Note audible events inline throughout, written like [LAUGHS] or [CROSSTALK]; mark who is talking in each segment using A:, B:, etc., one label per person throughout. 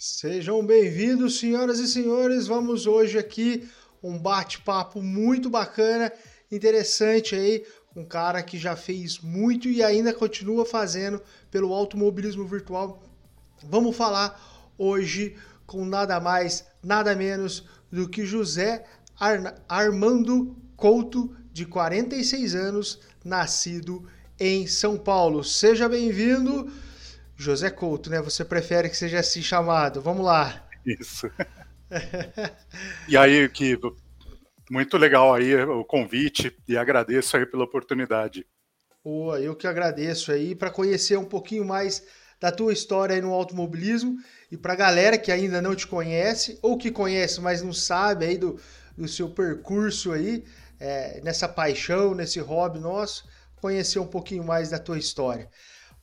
A: Sejam bem-vindos, senhoras e senhores. Vamos hoje aqui um bate-papo muito bacana, interessante aí, um cara que já fez muito e ainda continua fazendo pelo automobilismo virtual. Vamos falar hoje com nada mais, nada menos do que José Ar Armando Couto, de 46 anos, nascido em São Paulo. Seja bem-vindo. José Couto, né? Você prefere que seja assim chamado. Vamos lá.
B: Isso. e aí, que muito legal aí o convite e agradeço aí pela oportunidade.
A: Boa, eu que agradeço aí para conhecer um pouquinho mais da tua história aí no automobilismo e para a galera que ainda não te conhece ou que conhece, mas não sabe aí do, do seu percurso aí é, nessa paixão, nesse hobby nosso, conhecer um pouquinho mais da tua história.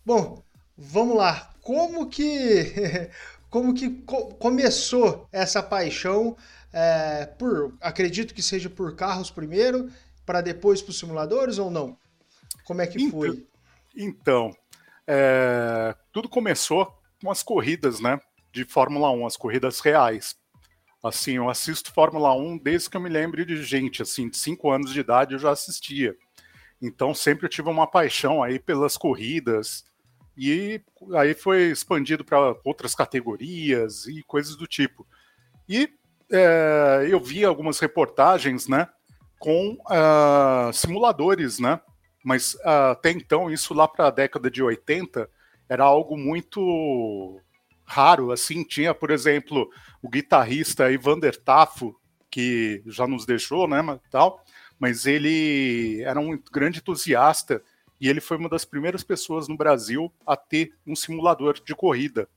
A: Bom, Vamos lá. Como que [LAUGHS] como que co começou essa paixão é, por acredito que seja por carros primeiro para depois para os simuladores ou não? Como é que
B: então,
A: foi?
B: Então, é, tudo começou com as corridas, né? De Fórmula 1, as corridas reais. Assim, eu assisto Fórmula 1 desde que eu me lembro de gente, assim, de 5 anos de idade eu já assistia. Então sempre eu tive uma paixão aí pelas corridas, e aí foi expandido para outras categorias e coisas do tipo. E é, eu vi algumas reportagens, né, com uh, simuladores, né, mas uh, até então, isso lá para a década de 80, era algo muito raro, assim, tinha, por exemplo, o guitarrista Evander Tafo, que já nos deixou, né, tal, mas ele era um grande entusiasta e ele foi uma das primeiras pessoas no Brasil a ter um simulador de corrida.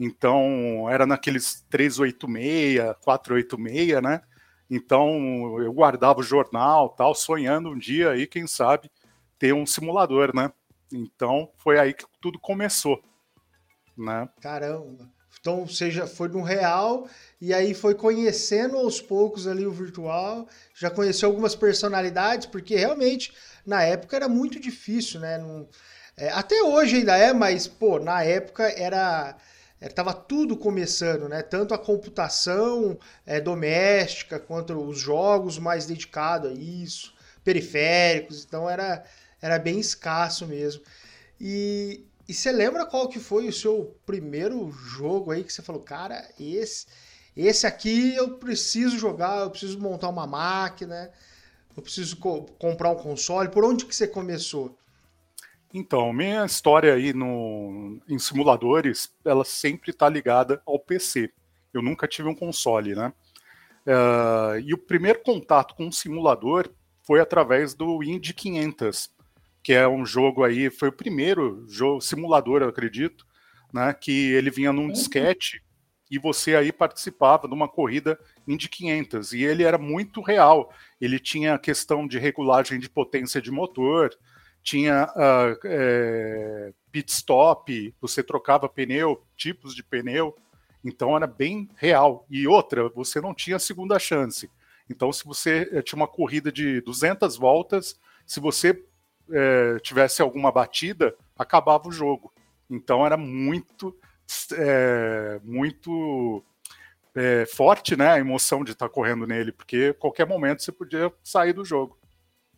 B: Então, era naqueles 386, 486, né? Então, eu guardava o jornal, tal, sonhando um dia aí, quem sabe, ter um simulador, né? Então, foi aí que tudo começou, né?
A: Caramba. Então, seja, foi no real e aí foi conhecendo aos poucos ali o virtual, já conheceu algumas personalidades, porque realmente na época era muito difícil, né? Não, é, até hoje ainda é, mas, pô, na época era. Estava tudo começando, né? Tanto a computação é, doméstica quanto os jogos mais dedicados a isso, periféricos, então era, era bem escasso mesmo. E, e você lembra qual que foi o seu primeiro jogo aí que você falou, cara, esse, esse aqui eu preciso jogar, eu preciso montar uma máquina, eu preciso co comprar um console. Por onde que você começou?
B: Então, minha história aí no, em simuladores, ela sempre está ligada ao PC. Eu nunca tive um console, né? Uh, e o primeiro contato com um simulador foi através do Indy 500, que é um jogo aí, foi o primeiro jogo simulador, eu acredito, né, que ele vinha num uhum. disquete e você aí participava de uma corrida Indy 500 e ele era muito real. Ele tinha a questão de regulagem de potência de motor, tinha uh, é, pit stop, você trocava pneu, tipos de pneu, então era bem real. E outra, você não tinha segunda chance. Então, se você eh, tinha uma corrida de 200 voltas, se você é, tivesse alguma batida, acabava o jogo. Então era muito, é, muito é, forte, né, a emoção de estar tá correndo nele, porque qualquer momento você podia sair do jogo.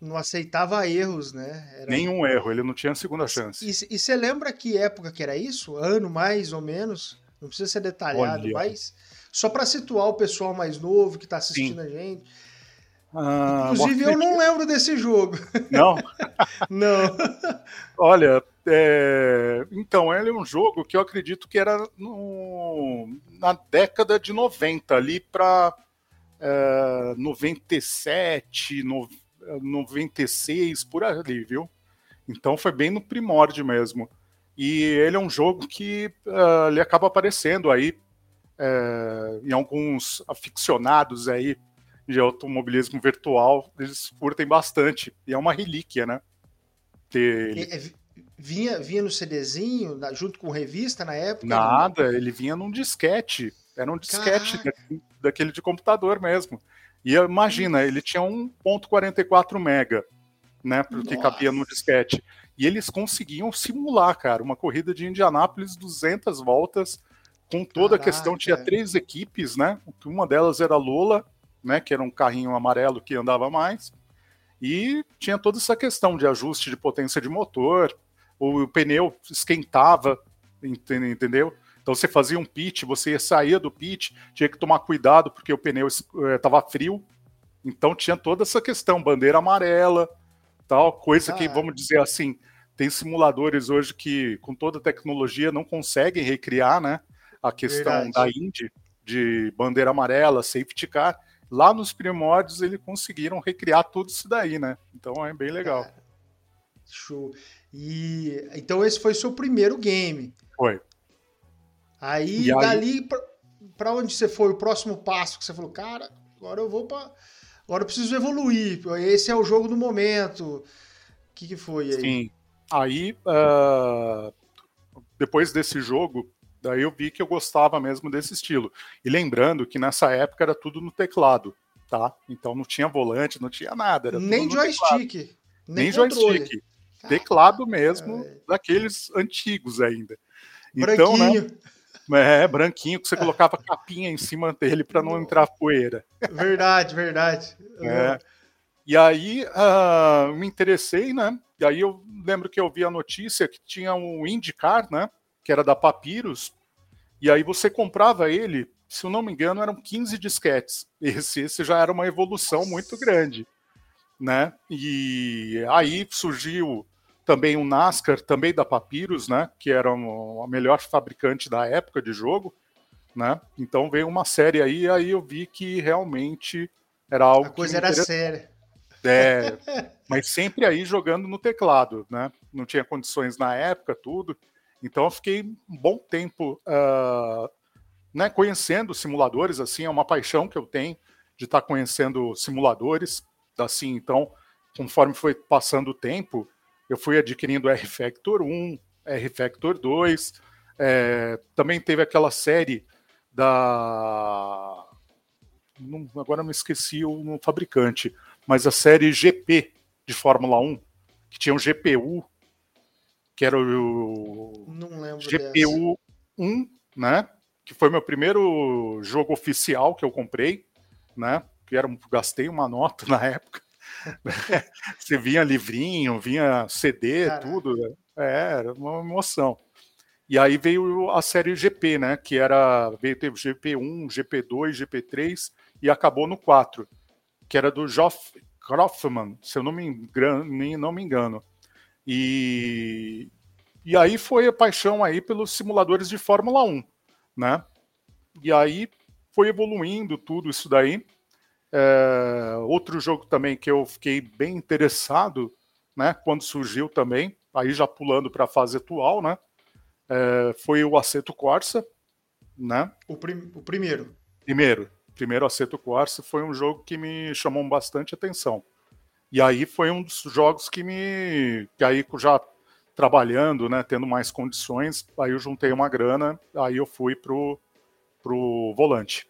A: Não aceitava erros, né?
B: Era... Nenhum erro, ele não tinha segunda chance.
A: E você lembra que época que era isso? Ano mais ou menos? Não precisa ser detalhado, Olha. mas só para situar o pessoal mais novo que está assistindo Sim. a gente. Ah, Inclusive, eu não lembro desse jogo. [LAUGHS]
B: Não?
A: não.
B: Olha, é... então, ele é um jogo que eu acredito que era no... na década de 90, ali para é, 97, no... 96, por ali, viu? Então foi bem no primórdio mesmo. E ele é um jogo que uh, ele acaba aparecendo aí uh, em alguns aficionados aí de automobilismo virtual, eles curtem bastante. E é uma relíquia, né?
A: Ter... É, vinha, vinha no CDzinho, junto com revista na época?
B: Nada, ele vinha num disquete. Era um disquete daquele de computador mesmo. E imagina, ele tinha 1.44 mega, né? Porque Nossa. cabia no disquete. E eles conseguiam simular, cara, uma corrida de Indianápolis 200 voltas com toda Caraca. a questão, tinha três equipes, né? Uma delas era Lola, né? Que era um carrinho amarelo que andava mais. E tinha toda essa questão de ajuste de potência de motor, o pneu esquentava, entendeu? Então você fazia um pit, você saía do pit, tinha que tomar cuidado porque o pneu estava eh, frio. Então tinha toda essa questão, bandeira amarela, tal, coisa ah. que, vamos dizer assim, tem simuladores hoje que, com toda a tecnologia, não conseguem recriar, né? A questão Verdade. da Indy, de bandeira amarela, safety car. Lá nos primórdios eles conseguiram recriar tudo isso daí, né? Então é bem legal. Cara,
A: show. E então esse foi o seu primeiro game.
B: Foi.
A: Aí, e dali para onde você foi, o próximo passo que você falou, cara, agora eu vou para agora eu preciso evoluir. Esse é o jogo do momento. O que, que foi aí?
B: Sim. Aí, uh, depois desse jogo, daí eu vi que eu gostava mesmo desse estilo. E lembrando que nessa época era tudo no teclado, tá? Então não tinha volante, não tinha nada.
A: nem joystick.
B: Nem, nem joystick. Teclado mesmo, é. daqueles antigos ainda. Então, né, Branquinho. né? É, branquinho, que você colocava capinha em cima dele para não entrar poeira.
A: Verdade, verdade.
B: É. E aí uh, me interessei, né? E aí eu lembro que eu vi a notícia que tinha um IndyCar, né? Que era da Papyrus. E aí você comprava ele, se eu não me engano, eram 15 disquetes. Esse, esse já era uma evolução muito grande, né? E aí surgiu também o NASCAR, também da Papyrus, né, que era a melhor fabricante da época de jogo, né? Então veio uma série aí, aí eu vi que realmente era algo
A: a coisa era séria.
B: É, [LAUGHS] mas sempre aí jogando no teclado, né? Não tinha condições na época, tudo. Então eu fiquei um bom tempo, uh, né, conhecendo simuladores. Assim, é uma paixão que eu tenho de estar conhecendo simuladores. Assim, então, conforme foi passando o tempo, eu fui adquirindo R-Factor 1, R-Factor 2, é, também teve aquela série da. Agora me esqueci o fabricante, mas a série GP de Fórmula 1, que tinha um GPU, que era o. GPU dessa. 1, né? Que foi meu primeiro jogo oficial que eu comprei, né? Que era, gastei uma nota na época. [LAUGHS] Você vinha livrinho, vinha CD, Caraca. tudo. Né? É, era uma emoção. E aí veio a série GP, né? Que era. Veio, teve GP1, GP2, GP3 e acabou no 4, que era do Geoff Kaufman, se eu não me engano, não me engano. E, e aí foi a paixão aí pelos simuladores de Fórmula 1, né? E aí foi evoluindo tudo isso daí. É, outro jogo também que eu fiquei bem interessado, né, quando surgiu também, aí já pulando para a fase atual, né, é, foi o Aceto Corsa, né?
A: O, prim o primeiro.
B: Primeiro, primeiro Aceto Corsa foi um jogo que me chamou bastante atenção. E aí foi um dos jogos que me, que aí já trabalhando, né, tendo mais condições, aí eu juntei uma grana, aí eu fui pro pro volante.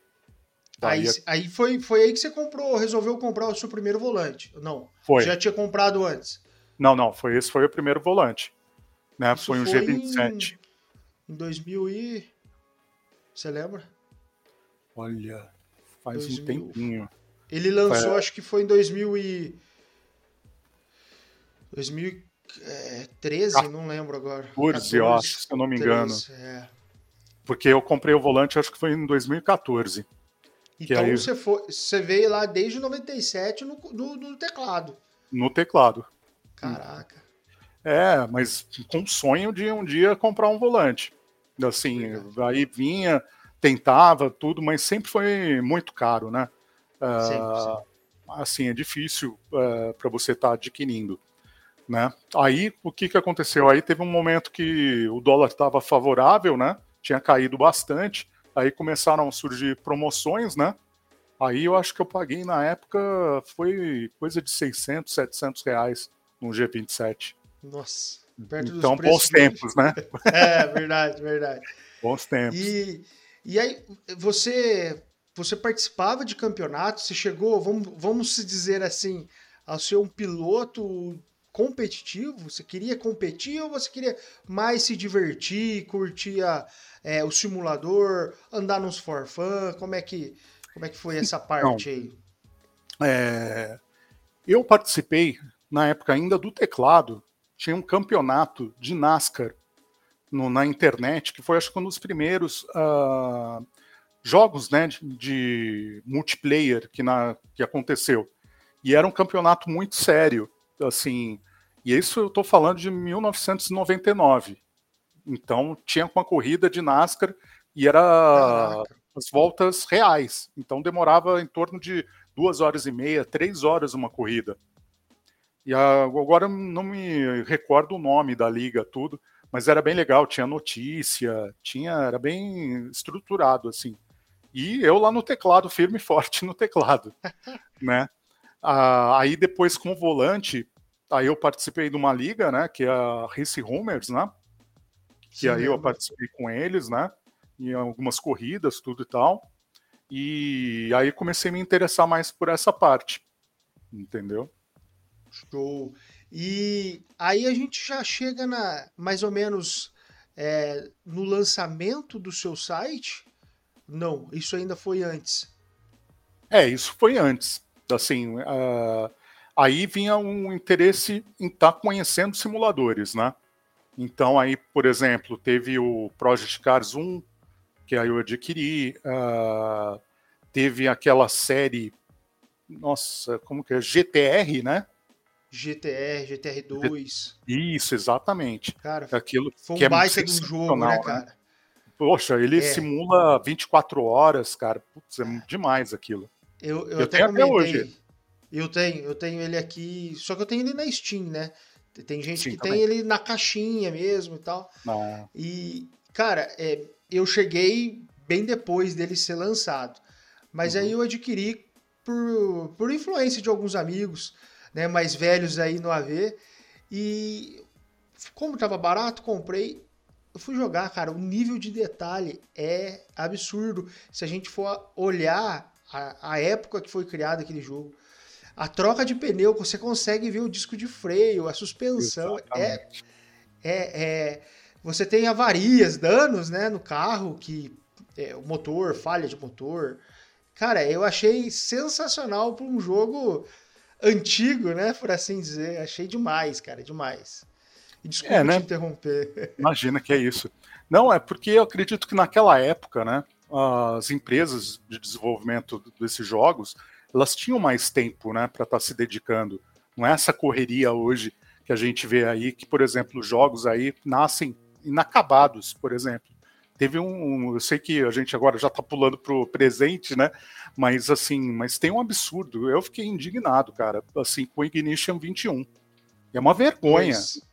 A: Aí, aí foi, foi aí que você comprou, resolveu comprar o seu primeiro volante. Não.
B: Foi.
A: Já tinha comprado antes.
B: Não, não, foi esse foi o primeiro volante. Né? Isso foi um foi G27.
A: Em, em 2000 e você lembra?
B: Olha, faz 2000. um tempinho.
A: Ele lançou, acho que foi em 2000 e 2013, é, não lembro agora.
B: 14, eu acho, se eu não me engano. é. Porque eu comprei o volante, acho que foi em 2014.
A: Então aí... você, foi, você veio lá desde 97 no, no, no teclado.
B: No teclado.
A: Caraca.
B: É, mas com sonho de um dia comprar um volante. Assim, aí vinha, tentava tudo, mas sempre foi muito caro, né? Uh, assim, é difícil uh, é, para você estar tá adquirindo. Né? Aí, o que, que aconteceu? Aí teve um momento que o dólar estava favorável, né? Tinha caído bastante. Aí começaram a surgir promoções, né? Aí eu acho que eu paguei na época, foi coisa de 600, 700 reais no G27.
A: Nossa,
B: perto Então, bons tempos, né? [LAUGHS]
A: é, verdade, verdade.
B: Bons tempos.
A: E, e aí, você, você participava de campeonatos, você chegou, vamos, vamos se dizer assim, a ser um piloto competitivo? Você queria competir ou você queria mais se divertir, curtir é, o simulador, andar nos forfã? Como é que como é que foi essa parte Não, aí?
B: É, eu participei na época ainda do teclado. Tinha um campeonato de NASCAR no, na internet que foi acho que um dos primeiros uh, jogos né, de, de multiplayer que, na, que aconteceu. E era um campeonato muito sério, assim. E isso eu estou falando de 1999. Então tinha uma corrida de NASCAR e era Caraca. as voltas reais. Então demorava em torno de duas horas e meia, três horas uma corrida. E agora não me recordo o nome da liga, tudo, mas era bem legal, tinha notícia, tinha, era bem estruturado assim. E eu lá no teclado, firme e forte no teclado, [LAUGHS] né? Ah, aí depois com o volante, aí eu participei de uma liga, né, que é a Race Rumors, né? Que Sim, aí eu participei com eles, né? Em algumas corridas, tudo e tal. E aí comecei a me interessar mais por essa parte, entendeu?
A: Show. E aí a gente já chega na mais ou menos é, no lançamento do seu site. Não, isso ainda foi antes.
B: É, isso foi antes. Assim, uh, aí vinha um interesse em estar tá conhecendo simuladores, né? Então aí, por exemplo, teve o Project Cars 1, que aí eu adquiri, uh, teve aquela série, nossa, como que é? GTR, né?
A: GTR, GTR2.
B: Isso, exatamente.
A: Cara, Aquilo foi um que é baita de um jogo, né, né, cara?
B: Poxa, ele é. simula 24 horas, cara. Putz, é demais aquilo.
A: Eu, eu, eu até tenho até hoje. Eu tenho, eu tenho ele aqui. Só que eu tenho ele na Steam, né? Tem gente Sim, que também. tem ele na caixinha mesmo e tal. Ah. E, cara, é, eu cheguei bem depois dele ser lançado. Mas uhum. aí eu adquiri por, por influência de alguns amigos né, mais velhos aí no AV. E como estava barato, comprei. Eu fui jogar, cara. O nível de detalhe é absurdo. Se a gente for olhar a, a época que foi criado aquele jogo, a troca de pneu, você consegue ver o disco de freio, a suspensão. É, é, é, Você tem avarias, danos né, no carro, que é, o motor, falha de motor. Cara, eu achei sensacional para um jogo antigo, né? Por assim dizer. Achei demais, cara, demais. E desculpa é, né? te interromper. [LAUGHS]
B: Imagina que é isso. Não, é porque eu acredito que naquela época, né, as empresas de desenvolvimento desses jogos, elas tinham mais tempo, né, para estar tá se dedicando. Não é essa correria hoje que a gente vê aí, que, por exemplo, jogos aí nascem inacabados, por exemplo. Teve um, eu sei que a gente agora já está pulando pro presente, né? Mas assim, mas tem um absurdo. Eu fiquei indignado, cara, assim, com Ignition 21. É uma vergonha. Pois.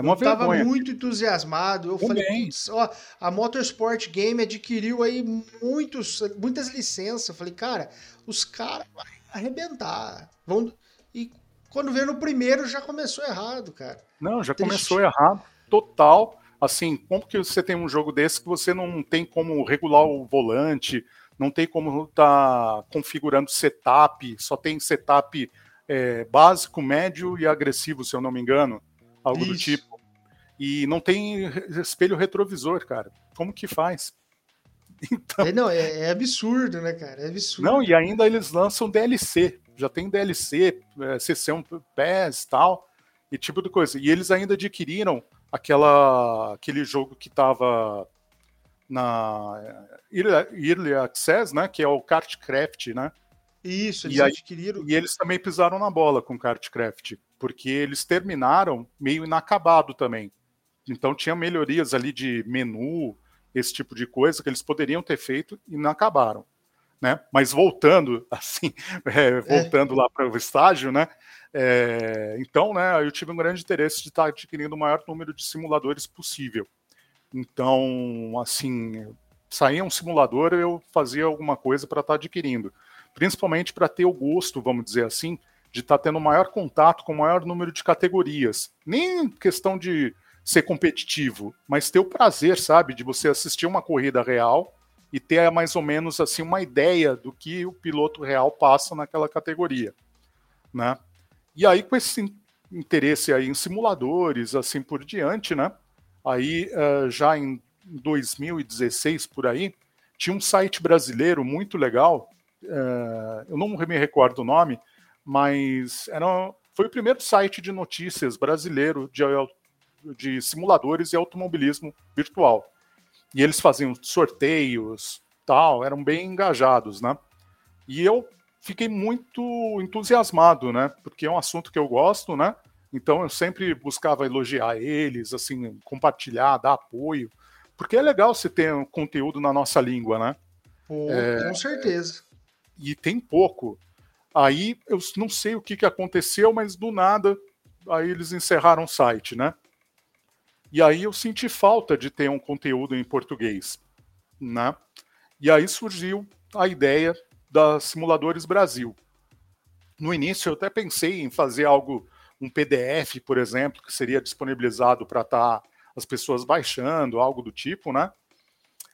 A: É uma eu vergonha. tava muito entusiasmado. Eu Também. falei, ó, a Motorsport Game adquiriu aí muitos, muitas licenças. Eu falei, cara, os caras vão arrebentar. Vão... E quando veio no primeiro já começou errado, cara.
B: Não, já Triste. começou errado, total assim, como que você tem um jogo desse que você não tem como regular o volante, não tem como estar tá configurando setup, só tem setup é, básico, médio e agressivo, se eu não me engano, algo Isso. do tipo. E não tem espelho retrovisor, cara. Como que faz? [LAUGHS]
A: Então... É, não, é, é, absurdo, né, cara? É absurdo.
B: Não, e ainda eles lançam DLC. Já tem DLC, é, sessão PES e tal, e tipo de coisa. E eles ainda adquiriram aquela, aquele jogo que estava na Early Access, né, que é o Kartcraft, né?
A: Isso, eles
B: e
A: aí, adquiriram.
B: E eles também pisaram na bola com Kartcraft, porque eles terminaram meio inacabado também. Então tinha melhorias ali de menu, esse tipo de coisa que eles poderiam ter feito e não acabaram. Né? Mas voltando, [LAUGHS] assim, é, voltando é. lá para o estágio, né? É, então, né, eu tive um grande interesse de estar adquirindo o maior número de simuladores possível. Então, assim, saía um simulador, eu fazia alguma coisa para estar adquirindo. Principalmente para ter o gosto, vamos dizer assim, de estar tendo maior contato com o maior número de categorias. Nem questão de ser competitivo, mas ter o prazer, sabe, de você assistir uma corrida real e ter mais ou menos assim uma ideia do que o piloto real passa naquela categoria, né? E aí, com esse interesse aí em simuladores, assim por diante, né? Aí uh, já em 2016 por aí tinha um site brasileiro muito legal, uh, eu não me recordo o nome, mas era, foi o primeiro site de notícias brasileiro de, de simuladores e automobilismo virtual. E eles faziam sorteios, tal, eram bem engajados, né? E eu fiquei muito entusiasmado, né? Porque é um assunto que eu gosto, né? Então eu sempre buscava elogiar eles, assim, compartilhar, dar apoio, porque é legal se ter um conteúdo na nossa língua, né?
A: Pô, é, com certeza.
B: E tem pouco. Aí eu não sei o que, que aconteceu, mas do nada aí eles encerraram o site, né? E aí eu senti falta de ter um conteúdo em português, né? E aí surgiu a ideia da Simuladores Brasil. No início eu até pensei em fazer algo, um PDF, por exemplo, que seria disponibilizado para estar tá as pessoas baixando, algo do tipo, né?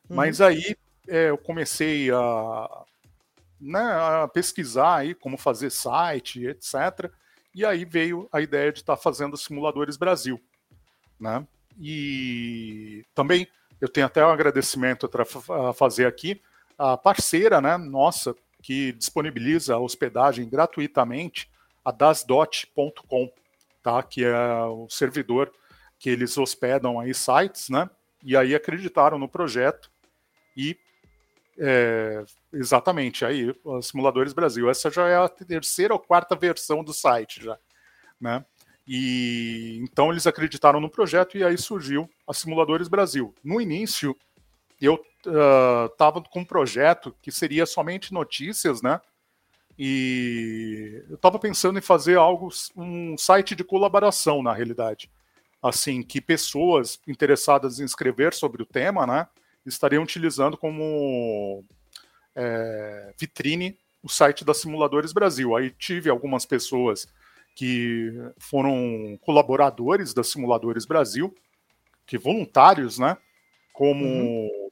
B: Uhum. Mas aí é, eu comecei a, né, a pesquisar aí como fazer site, etc. E aí veio a ideia de estar tá fazendo Simuladores Brasil, né? E também eu tenho até um agradecimento a fazer aqui a parceira, né, nossa, que disponibiliza a hospedagem gratuitamente, a dasdot.com, tá? Que é o servidor que eles hospedam aí sites, né? E aí acreditaram no projeto e é, exatamente aí os simuladores Brasil. Essa já é a terceira ou quarta versão do site já, né? E então eles acreditaram no projeto e aí surgiu a Simuladores Brasil. No início eu estava uh, com um projeto que seria somente notícias, né? E eu estava pensando em fazer algo, um site de colaboração, na realidade. Assim, que pessoas interessadas em escrever sobre o tema, né, estariam utilizando como é, vitrine o site da Simuladores Brasil. Aí tive algumas pessoas que foram colaboradores da Simuladores Brasil, que voluntários, né, como uhum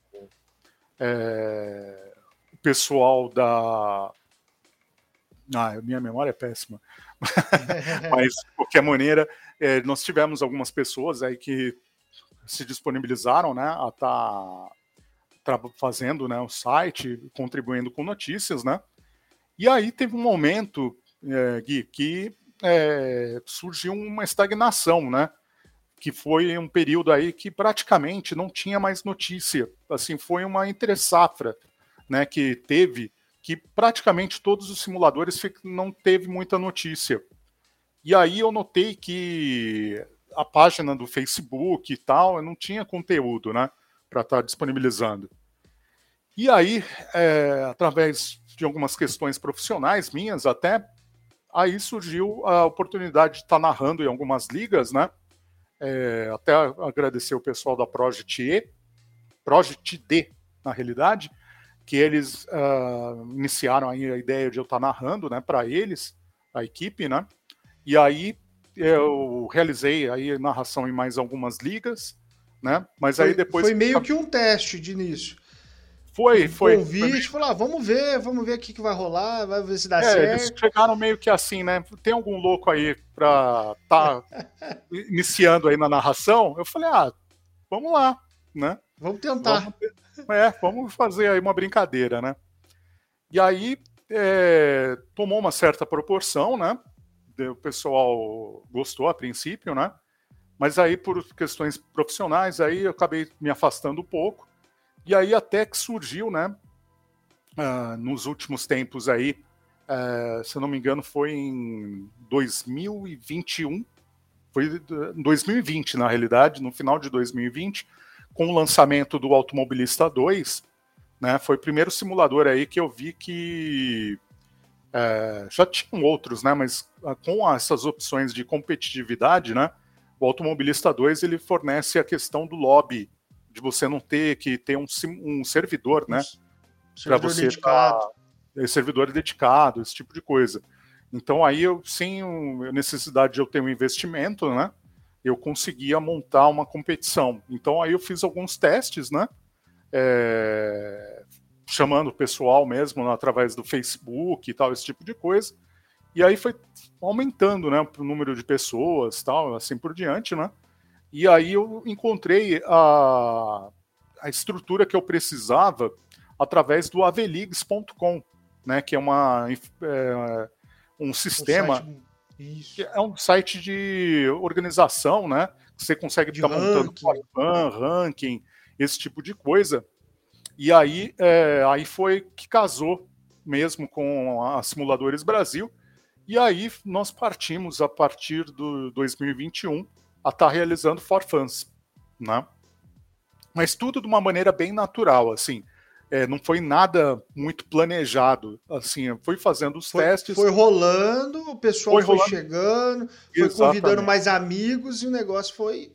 B: é, o pessoal da. Ah, minha memória é péssima. [LAUGHS] Mas, de qualquer maneira, é, nós tivemos algumas pessoas aí que se disponibilizaram né, a estar tá fazendo né, o site, contribuindo com notícias, né? E aí teve um momento, é, Gui, que é, surgiu uma estagnação, né? que foi um período aí que praticamente não tinha mais notícia. Assim, foi uma entre safra, né, que teve que praticamente todos os simuladores não teve muita notícia. E aí eu notei que a página do Facebook e tal não tinha conteúdo, né, para estar tá disponibilizando. E aí, é, através de algumas questões profissionais minhas até, aí surgiu a oportunidade de estar tá narrando em algumas ligas, né, é, até agradecer o pessoal da Project E, Project D, na realidade, que eles uh, iniciaram aí a ideia de eu estar narrando, né, para eles, a equipe, né, e aí eu realizei aí narração em mais algumas ligas, né, mas
A: foi,
B: aí depois...
A: Foi meio que um teste de início.
B: Foi, foi.
A: Convite, falou, ah, vamos ver, vamos ver o que, que vai rolar, vai ver se dá é, certo. Eles
B: chegaram meio que assim, né? Tem algum louco aí pra tá [LAUGHS] iniciando aí na narração? Eu falei, ah, vamos lá, né?
A: Vamos tentar.
B: Vamos, é, vamos fazer aí uma brincadeira, né? E aí é, tomou uma certa proporção, né? O pessoal gostou a princípio, né? Mas aí, por questões profissionais, aí eu acabei me afastando um pouco. E aí até que surgiu, né, uh, nos últimos tempos aí, uh, se eu não me engano, foi em 2021, foi 2020 na realidade, no final de 2020, com o lançamento do Automobilista 2, né, foi o primeiro simulador aí que eu vi que uh, já tinham outros, né, mas com essas opções de competitividade, né, o Automobilista 2 ele fornece a questão do lobby de você não ter que ter um, um servidor, né? Para você dedicado. Tá, servidor dedicado, esse tipo de coisa. Então aí eu, sem necessidade de eu ter um investimento, né? Eu conseguia montar uma competição. Então aí eu fiz alguns testes, né? É, chamando o pessoal mesmo através do Facebook e tal, esse tipo de coisa. E aí foi aumentando, né, o número de pessoas, tal, assim por diante, né? E aí eu encontrei a, a estrutura que eu precisava através do aveligs.com, né, que é uma é, um sistema um é um site de organização, né? Você consegue estar tá montando fan, ranking, esse tipo de coisa. E aí, é, aí foi que casou mesmo com a Simuladores Brasil. E aí nós partimos a partir do 2021 a estar tá realizando for fans, né? Mas tudo de uma maneira bem natural, assim. É, não foi nada muito planejado, assim, foi fazendo os
A: foi,
B: testes.
A: Foi rolando, o pessoal foi, foi chegando, foi Exatamente. convidando mais amigos e o negócio foi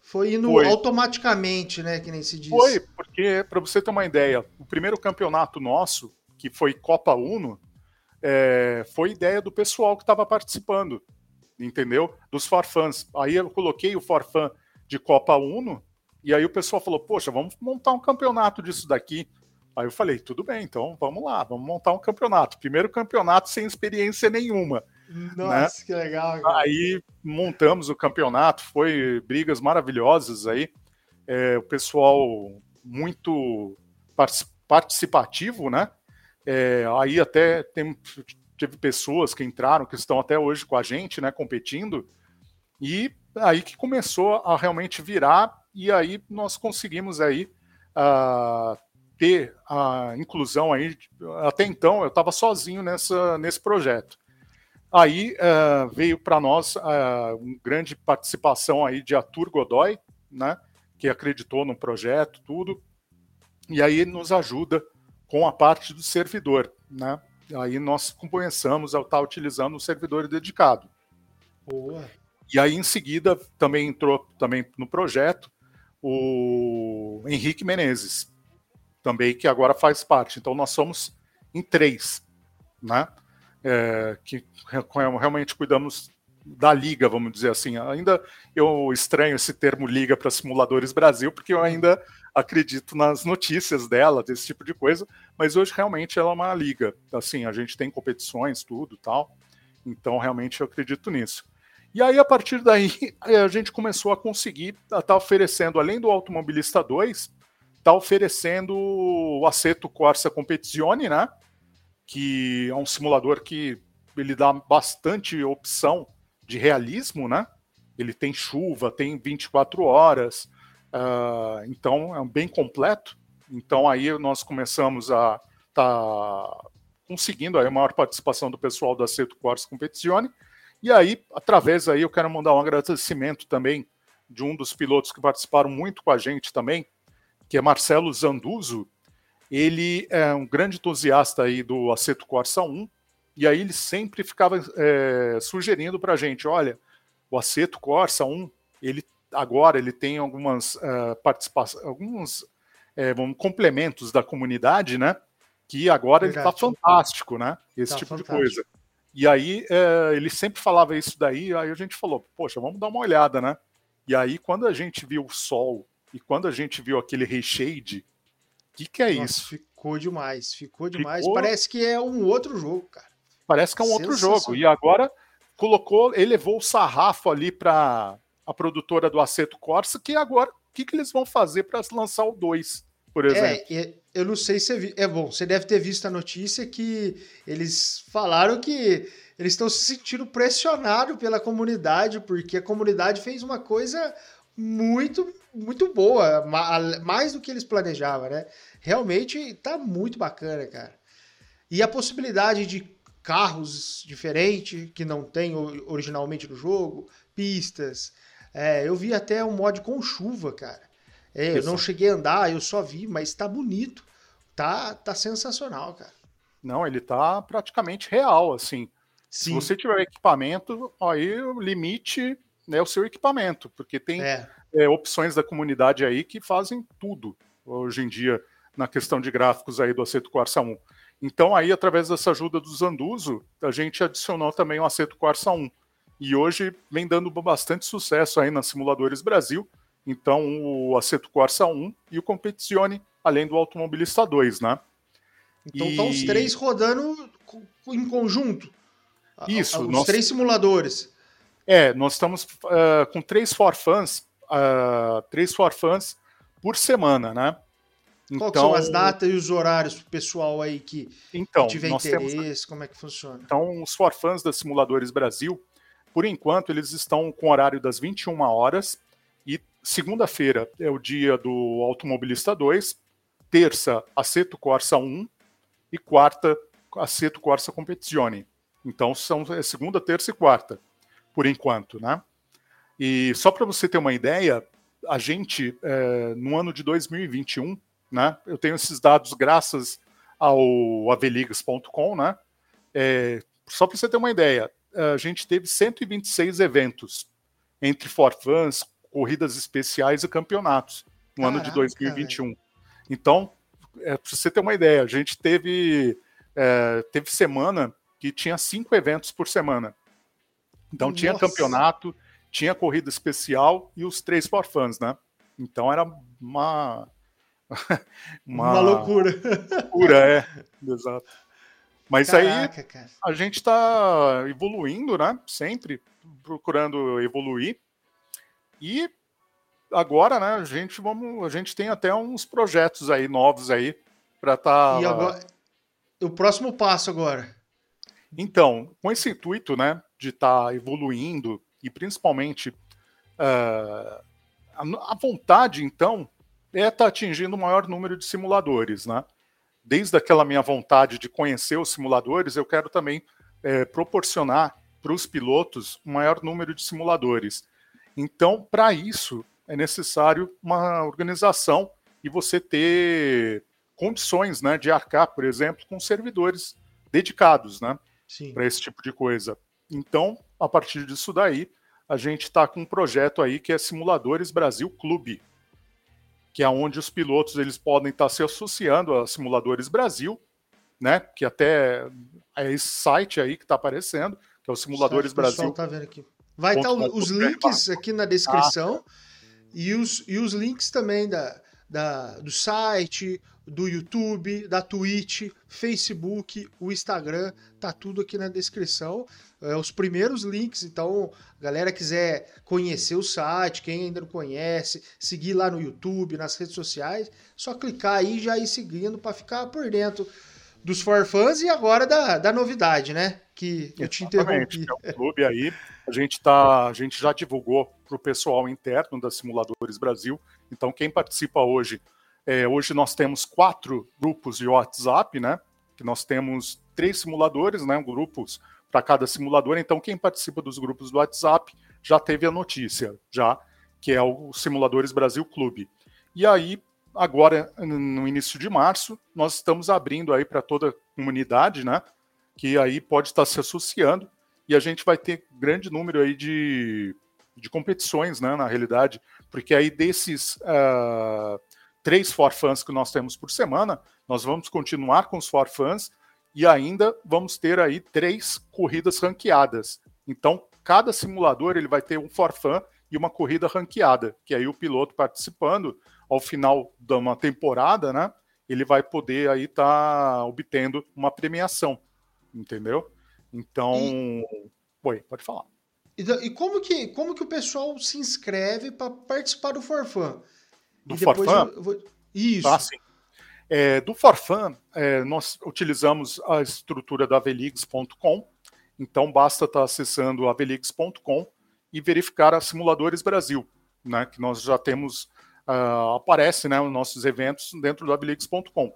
A: foi indo foi. automaticamente, né, que nem se diz.
B: Foi, porque para você ter uma ideia, o primeiro campeonato nosso, que foi Copa Uno, é, foi ideia do pessoal que estava participando, entendeu? Dos forfãs. Aí eu coloquei o forfã de Copa Uno, e aí o pessoal falou, poxa, vamos montar um campeonato disso daqui. Aí eu falei, tudo bem, então vamos lá, vamos montar um campeonato. Primeiro campeonato sem experiência nenhuma.
A: Nossa, né? que legal. Cara.
B: Aí montamos o campeonato, foi brigas maravilhosas aí. É, o pessoal muito participativo, né? É, aí até tem, teve pessoas que entraram, que estão até hoje com a gente, né, competindo, e aí que começou a realmente virar, e aí nós conseguimos aí uh, ter a inclusão aí. Até então eu estava sozinho nessa, nesse projeto. Aí uh, veio para nós uh, uma grande participação aí de Arthur Godoy, né, que acreditou no projeto, tudo, e aí nos ajuda com a parte do servidor, né? Aí nós começamos a estar utilizando o servidor dedicado.
A: Boa.
B: E aí em seguida também entrou também no projeto o Henrique Menezes, também, que agora faz parte. Então nós somos em três, né? É, que realmente cuidamos da liga, vamos dizer assim. Ainda eu estranho esse termo liga para simuladores Brasil, porque eu ainda acredito nas notícias dela, desse tipo de coisa, mas hoje realmente ela é uma liga. Assim, a gente tem competições, tudo tal. Então realmente eu acredito nisso. E aí, a partir daí, [LAUGHS] a gente começou a conseguir estar tá oferecendo, além do Automobilista 2, está oferecendo o Aceto Corsa Competizione, né? Que é um simulador que ele dá bastante opção de realismo, né? Ele tem chuva, tem 24 horas, uh, então é bem completo. Então aí nós começamos a tá conseguindo a maior participação do pessoal do Aceto Corsa Competizione. E aí, através aí, eu quero mandar um agradecimento também de um dos pilotos que participaram muito com a gente também, que é Marcelo Zanduso. Ele é um grande entusiasta aí do Aceto Corsa 1, e aí ele sempre ficava é, sugerindo para a gente, olha, o Aceto Corsa 1, ele agora ele tem algumas uh, participações, alguns é, vamos, complementos da comunidade, né? Que agora tá Verdade. ele está fantástico, né? Esse tá tipo fantástico. de coisa. E aí é, ele sempre falava isso daí, aí a gente falou, poxa, vamos dar uma olhada, né? E aí, quando a gente viu o sol e quando a gente viu aquele reshade, o que, que é Nossa, isso?
A: Ficou demais, ficou demais. Ficou... Parece que é um outro jogo, cara.
B: Parece que é um outro jogo. E agora colocou, elevou o sarrafo ali para a produtora do Aceto Corsa, que agora, o que, que eles vão fazer para lançar o 2, por é, exemplo?
A: É, eu não sei se é bom, você deve ter visto a notícia que eles falaram que eles estão se sentindo pressionados pela comunidade, porque a comunidade fez uma coisa muito muito boa, mais do que eles planejavam, né? Realmente tá muito bacana, cara. E a possibilidade de carros diferentes que não tem originalmente no jogo, pistas. É, eu vi até um mod com chuva, cara. É, eu não cheguei a andar, eu só vi, mas tá bonito. Tá, tá sensacional, cara.
B: Não, ele tá praticamente real, assim. Sim. Se você tiver equipamento, aí o limite é o seu equipamento, porque tem é é, opções da comunidade aí que fazem tudo hoje em dia na questão de gráficos aí do Aceto Corsa 1. Então aí, através dessa ajuda do Zanduso, a gente adicionou também o Aceto Corsa 1. E hoje vem dando bastante sucesso aí na Simuladores Brasil. Então o Aceto Corsa 1 e o Competizione, além do Automobilista 2, né?
A: Então estão tá os três rodando em conjunto.
B: Isso.
A: Os nós... três simuladores.
B: É, nós estamos uh, com três for fans, uh, três for fans por semana, né?
A: Qual então, são as datas e os horários pro pessoal aí que, então, que tiver interesse? Temos, como é que funciona?
B: Então, os for fans da Simuladores Brasil, por enquanto, eles estão com o horário das 21 horas e segunda-feira é o dia do Automobilista 2, terça, Aceto Corsa 1 e quarta, Aceto Corsa Competizione. Então, são é segunda, terça e quarta, por enquanto, né? E só para você ter uma ideia, a gente, é, no ano de 2021, né? Eu tenho esses dados graças ao aveligas.com, né? É, só para você ter uma ideia, a gente teve 126 eventos entre forfans, corridas especiais e campeonatos no Caraca, ano de 2021. Então, é, para você ter uma ideia, a gente teve, é, teve semana que tinha cinco eventos por semana. Então Nossa. tinha campeonato, tinha corrida especial e os três forfans, né? Então era uma [LAUGHS]
A: uma, uma loucura.
B: Loucura, é. Exato. Mas Caraca, aí cara. a gente está evoluindo, né? Sempre procurando evoluir. E agora, né, a gente vamos, a gente tem até uns projetos aí novos aí para estar. Tá...
A: E agora, o próximo passo agora.
B: Então, com esse intuito, né, de estar tá evoluindo e principalmente uh, a, a vontade, então, é estar tá atingindo o maior número de simuladores, né? Desde aquela minha vontade de conhecer os simuladores, eu quero também é, proporcionar para os pilotos o maior número de simuladores. Então, para isso, é necessário uma organização e você ter condições né, de arcar, por exemplo, com servidores dedicados né, para esse tipo de coisa. Então, a partir disso daí, a gente está com um projeto aí que é Simuladores Brasil Clube que é onde os pilotos eles podem estar se associando a Simuladores Brasil, né? Que até é esse site aí que está aparecendo, que é o Simuladores Brasil.
A: Tá vendo aqui. Vai estar tá os links aqui na descrição ah. e, os, e os links também da, da, do site, do YouTube, da Twitch, Facebook, o Instagram, tá tudo aqui na descrição. É, os primeiros links, então, galera quiser conhecer o site, quem ainda não conhece, seguir lá no YouTube, nas redes sociais, só clicar aí e já ir seguindo para ficar por dentro dos forfãs e agora da, da novidade, né? Que eu te interrompi.
B: É clube aí, a gente, tá, a gente já divulgou para o pessoal interno da Simuladores Brasil, então quem participa hoje é, hoje nós temos quatro grupos de WhatsApp, né? Que nós temos três simuladores, né? Grupos para cada simulador. Então, quem participa dos grupos do WhatsApp já teve a notícia, já que é o Simuladores Brasil Clube. E aí, agora no início de março, nós estamos abrindo aí para toda a comunidade, né? Que aí pode estar se associando e a gente vai ter grande número aí de, de competições, né? Na realidade, porque aí desses uh, três for fans que nós temos por semana, nós vamos continuar com os for fans e ainda vamos ter aí três corridas ranqueadas. Então, cada simulador ele vai ter um for fan e uma corrida ranqueada, que aí o piloto participando ao final de uma temporada, né, ele vai poder aí estar tá obtendo uma premiação, entendeu? Então, e... Oi, pode falar.
A: E, como que como que o pessoal se inscreve para participar do Forfan?
B: Do Forfan? Vou...
A: Isso. Ah, sim.
B: É, do Forfan, é, nós utilizamos a estrutura da Avelix.com, então basta estar tá acessando avelix.com e verificar a Simuladores Brasil, né, que nós já temos, uh, aparece né, os nossos eventos dentro do avelix.com.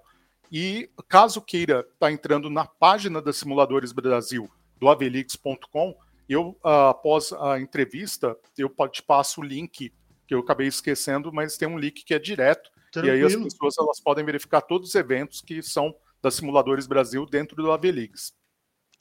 B: E caso queira estar tá entrando na página da Simuladores Brasil do avelix.com, eu, uh, após a entrevista, eu te passo o link que eu acabei esquecendo, mas tem um link que é direto, Tranquilo. e aí as pessoas elas podem verificar todos os eventos que são da Simuladores Brasil dentro do AVLeagues.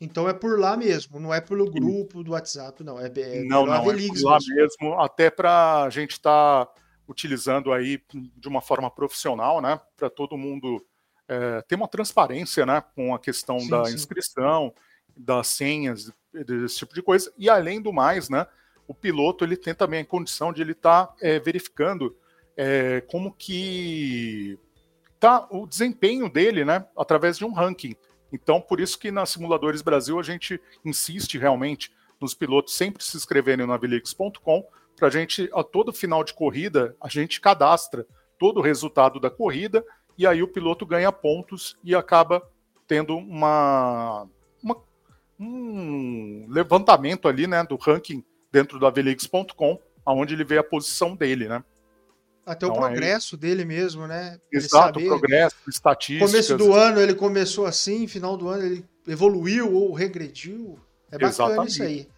A: Então é por lá mesmo, não é pelo grupo do WhatsApp, não. É, é
B: não, não, é por lá mesmo, mesmo até para a gente estar tá utilizando aí de uma forma profissional, né? Para todo mundo é, ter uma transparência, né? Com a questão sim, da sim. inscrição, das senhas, desse tipo de coisa. E além do mais, né? O piloto ele tem também a condição de ele estar tá, é, verificando é, como que tá o desempenho dele, né, através de um ranking. Então, por isso que na Simuladores Brasil a gente insiste realmente nos pilotos sempre se inscreverem no avilix.com para a gente, a todo final de corrida, a gente cadastra todo o resultado da corrida e aí o piloto ganha pontos e acaba tendo uma, uma um levantamento ali, né, do ranking dentro do avilix.com, aonde ele vê a posição dele, né?
A: Até então, o progresso aí... dele mesmo, né?
B: Exato, o progresso, estatísticas.
A: Começo do ano ele começou assim, final do ano ele evoluiu ou regrediu. É bacana Exatamente. isso aí.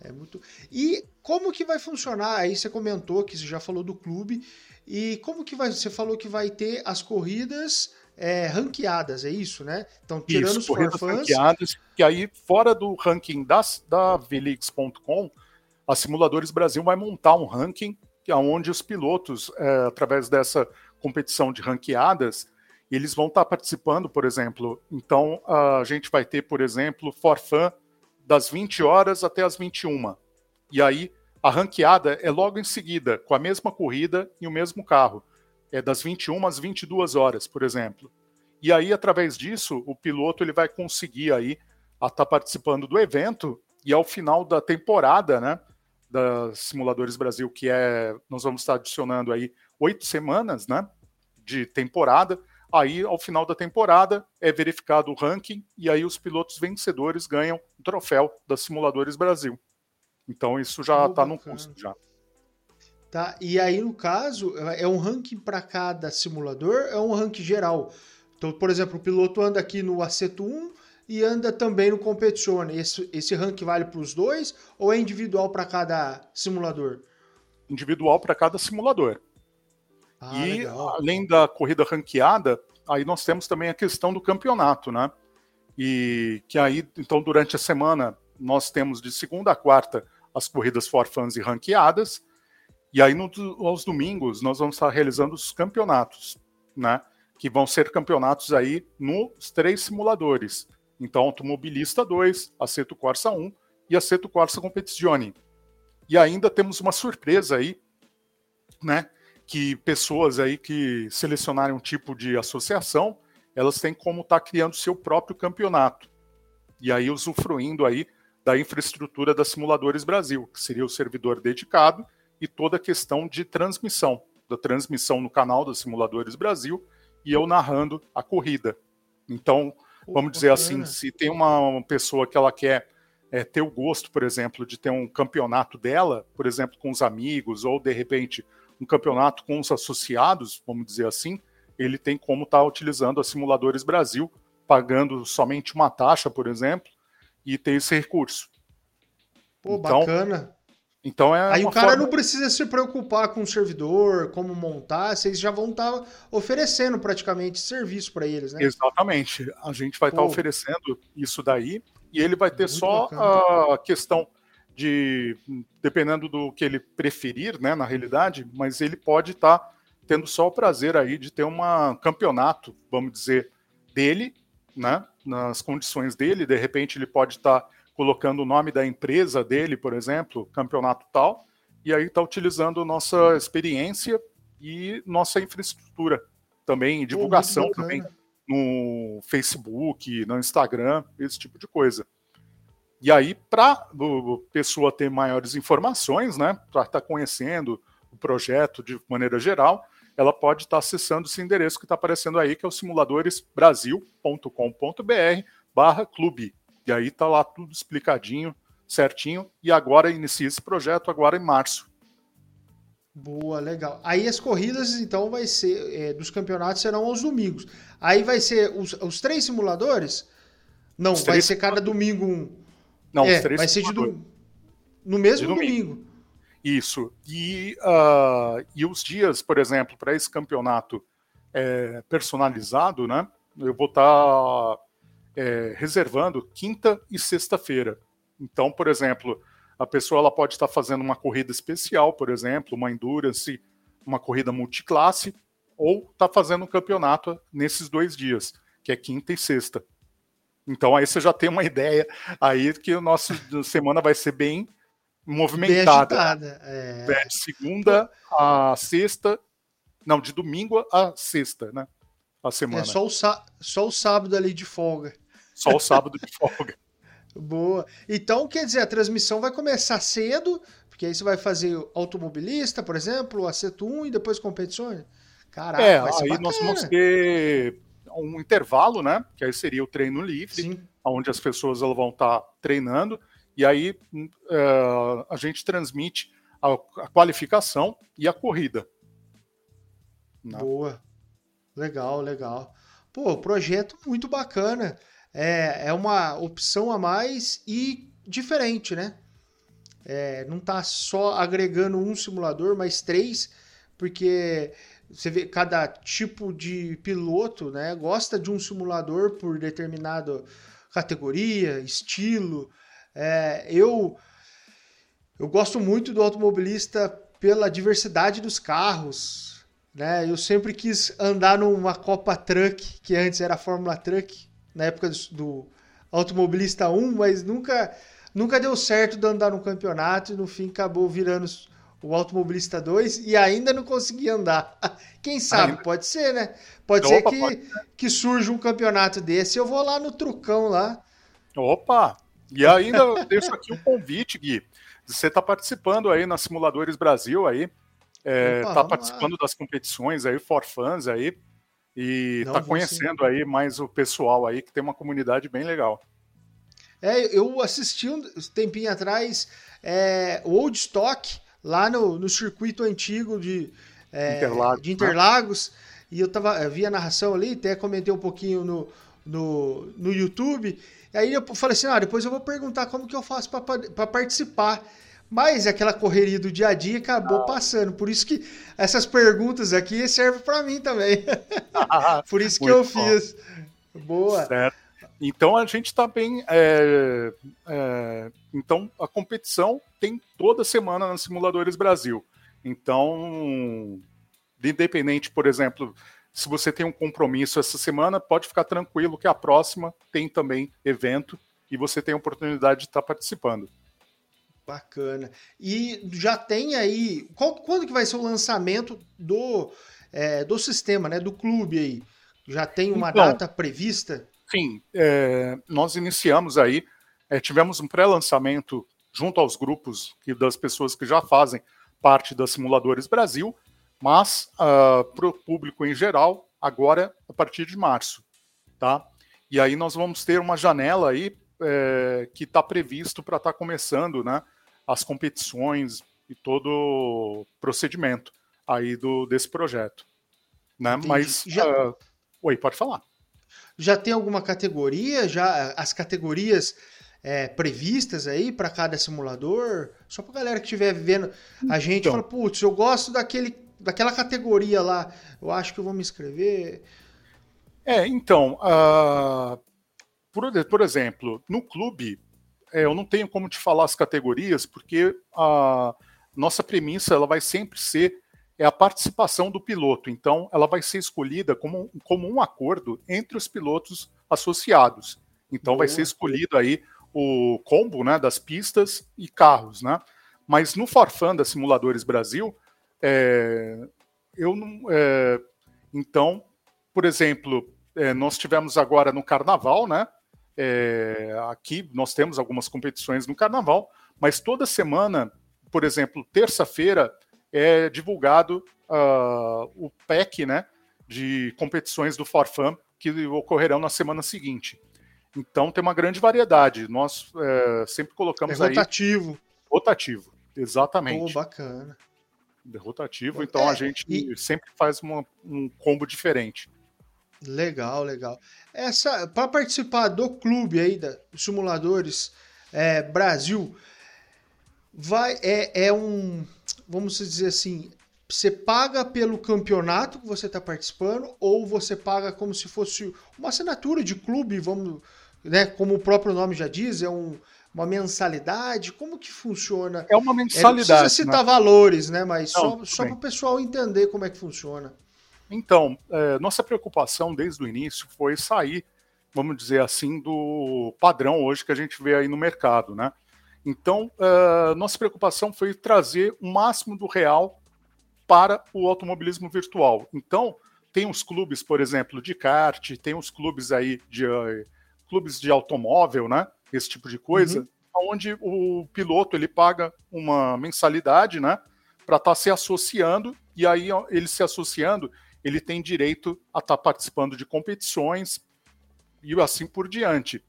A: É muito. E como que vai funcionar? Aí você comentou que você já falou do clube. E como que vai. Você falou que vai ter as corridas é, ranqueadas, é isso, né?
B: Então, tirando isso, os corridas fãs... ranqueadas, que aí, fora do ranking das, da Velix.com, a Simuladores Brasil vai montar um ranking onde os pilotos, é, através dessa competição de ranqueadas, eles vão estar participando, por exemplo. Então, a gente vai ter, por exemplo, forfã das 20 horas até as 21. E aí, a ranqueada é logo em seguida, com a mesma corrida e o mesmo carro. É das 21 às 22 horas, por exemplo. E aí, através disso, o piloto ele vai conseguir aí estar tá participando do evento e ao final da temporada, né, da Simuladores Brasil, que é, nós vamos estar adicionando aí oito semanas, né, de temporada. Aí, ao final da temporada, é verificado o ranking e aí os pilotos vencedores ganham o troféu da Simuladores Brasil. Então, isso já está no custo já.
A: Tá, e aí, no caso, é um ranking para cada simulador, é um ranking geral. Então, por exemplo, o piloto anda aqui no Aceto 1, e anda também no Competizione. Esse, esse ranking vale para os dois ou é individual para cada simulador?
B: Individual para cada simulador. Ah, e legal. além da corrida ranqueada, aí nós temos também a questão do campeonato, né? E que aí, então, durante a semana, nós temos de segunda a quarta as corridas for fans e ranqueadas. E aí, no, aos domingos, nós vamos estar realizando os campeonatos, né? Que vão ser campeonatos aí nos três simuladores. Então, Automobilista 2, Aceto Corsa 1 e Aceto Corsa Competizione. E ainda temos uma surpresa aí, né? Que pessoas aí que selecionarem um tipo de associação, elas têm como estar tá criando seu próprio campeonato. E aí usufruindo aí da infraestrutura da Simuladores Brasil, que seria o servidor dedicado e toda a questão de transmissão, da transmissão no canal da Simuladores Brasil e eu narrando a corrida. Então, Vamos dizer assim, se tem uma pessoa que ela quer é, ter o gosto, por exemplo, de ter um campeonato dela, por exemplo, com os amigos, ou de repente um campeonato com os associados, vamos dizer assim, ele tem como estar tá utilizando a Simuladores Brasil, pagando somente uma taxa, por exemplo, e ter esse recurso.
A: Pô, então, bacana.
B: Então é
A: Aí o cara forma... não precisa se preocupar com o servidor, como montar, vocês já vão estar tá oferecendo praticamente serviço para eles, né?
B: Exatamente. A gente vai estar tá oferecendo isso daí e ele vai ter Muito só bacana. a questão de, dependendo do que ele preferir, né, na realidade, mas ele pode estar tá tendo só o prazer aí de ter um campeonato, vamos dizer, dele, né, nas condições dele, de repente ele pode estar tá colocando o nome da empresa dele, por exemplo, campeonato tal, e aí está utilizando nossa experiência e nossa infraestrutura também, divulgação também no Facebook, no Instagram, esse tipo de coisa. E aí, para a pessoa ter maiores informações, né, para estar tá conhecendo o projeto de maneira geral, ela pode estar tá acessando esse endereço que está aparecendo aí, que é o simuladoresbrasil.com.br barra clube. E aí tá lá tudo explicadinho, certinho. E agora inicia esse projeto agora em março.
A: Boa, legal. Aí as corridas, então, vai ser é, dos campeonatos serão aos domingos. Aí vai ser os, os três simuladores? Não, os vai ser cada domingo um.
B: Não, é, os três vai ser de
A: do... no mesmo domingo. domingo.
B: Isso. E, uh, e os dias, por exemplo, para esse campeonato é, personalizado, né? Eu vou estar tá é, reservando quinta e sexta-feira. Então, por exemplo, a pessoa ela pode estar fazendo uma corrida especial, por exemplo, uma endurance, uma corrida multiclasse, ou está fazendo um campeonato nesses dois dias, que é quinta e sexta. Então aí você já tem uma [LAUGHS] ideia aí que o nosso semana vai ser bem movimentada. Bem é... é de segunda a sexta, não, de domingo a sexta, né? A semana. É
A: só o, só o sábado ali de folga.
B: Só o sábado de folga. [LAUGHS]
A: Boa. Então, quer dizer, a transmissão vai começar cedo, porque aí você vai fazer automobilista, por exemplo, acerto 1 e depois competições.
B: Caraca, é, aí bacana. nós vamos ter um intervalo, né? Que aí seria o treino livre, Sim. onde as pessoas vão estar treinando, e aí uh, a gente transmite a, a, qualificação e a corrida.
A: Né? Boa. Legal, legal. Pô, projeto muito bacana. É, é uma opção a mais e diferente, né? É, não tá só agregando um simulador, mas três, porque você vê cada tipo de piloto, né, gosta de um simulador por determinada categoria, estilo. É, eu eu gosto muito do automobilista pela diversidade dos carros, né? Eu sempre quis andar numa Copa Truck, que antes era Fórmula Truck, na época do, do Automobilista 1, mas nunca nunca deu certo de andar no campeonato e no fim acabou virando o Automobilista 2 e ainda não consegui andar. [LAUGHS] Quem sabe? Ainda. Pode ser, né? Pode Opa, ser que, pode. que surja um campeonato desse. Eu vou lá no trucão lá.
B: Opa! E ainda deixo aqui um convite, Gui. Você está participando aí na Simuladores Brasil aí. É, Opa, tá participando lá. das competições aí, for fans aí. E não, tá conhecendo sim. aí mais o pessoal aí, que tem uma comunidade bem legal.
A: É, eu assisti um tempinho atrás é, o Old Stock, lá no, no circuito antigo de, é, Interlagos, de né? Interlagos. Né? E eu tava, eu vi a narração ali, até comentei um pouquinho no, no, no YouTube. E aí eu falei assim: ah, depois eu vou perguntar como que eu faço para participar. Mas aquela correria do dia a dia acabou ah. passando. Por isso que essas perguntas aqui servem para mim também. [LAUGHS] Por isso que eu bom. fiz. Boa.
B: Certo. Então a gente está bem. É, é, então a competição tem toda semana nos Simuladores Brasil. Então, independente, por exemplo, se você tem um compromisso essa semana, pode ficar tranquilo que a próxima tem também evento e você tem a oportunidade de estar tá participando.
A: Bacana. E já tem aí. Qual, quando que vai ser o lançamento do, é, do sistema, né? Do clube aí? Já tem uma então, data prevista?
B: Sim, é, nós iniciamos aí, é, tivemos um pré-lançamento junto aos grupos e das pessoas que já fazem parte da Simuladores Brasil, mas uh, ah, para o público em geral, agora a partir de março, tá? E aí nós vamos ter uma janela aí é, que está previsto para estar tá começando, né? As competições e todo o procedimento aí do, desse projeto, né? Mas já... uh, oi, pode falar
A: já tem alguma categoria, já as categorias é, previstas aí para cada simulador? Só para galera que estiver vendo a gente então, fala, putz, eu gosto daquele, daquela categoria lá, eu acho que eu vou me inscrever.
B: É, então, uh, por, por exemplo, no clube, é, eu não tenho como te falar as categorias, porque a nossa premissa ela vai sempre ser é a participação do piloto. Então, ela vai ser escolhida como, como um acordo entre os pilotos associados. Então, Boa. vai ser escolhido aí o combo né, das pistas e carros. Né? Mas no Forfan da Simuladores Brasil, é, eu não. É, então, por exemplo, é, nós tivemos agora no Carnaval, né? É, aqui nós temos algumas competições no Carnaval, mas toda semana, por exemplo, terça-feira é divulgado uh, o PEC né, de competições do Forfam que ocorrerão na semana seguinte. Então tem uma grande variedade. Nós é, sempre colocamos
A: é rotativo. aí.
B: Rotativo. Exatamente.
A: Oh, bacana.
B: Rotativo, então é, a gente e... sempre faz uma, um combo diferente.
A: Legal, legal. Essa para participar do clube aí da simuladores é, Brasil, vai é, é um vamos dizer assim, você paga pelo campeonato que você está participando ou você paga como se fosse uma assinatura de clube, vamos, né, como o próprio nome já diz, é um, uma mensalidade? Como que funciona?
B: É uma mensalidade. É, não
A: precisa citar né? valores, né? Mas não, só, só para o pessoal entender como é que funciona.
B: Então, é, nossa preocupação desde o início foi sair, vamos dizer assim, do padrão hoje que a gente vê aí no mercado, né? Então, uh, nossa preocupação foi trazer o máximo do real para o automobilismo virtual. Então, tem os clubes, por exemplo, de kart, tem os clubes aí de uh, clubes de automóvel, né? Esse tipo de coisa, uhum. onde o piloto ele paga uma mensalidade, né? Para estar tá se associando e aí ele se associando, ele tem direito a estar tá participando de competições e assim por diante,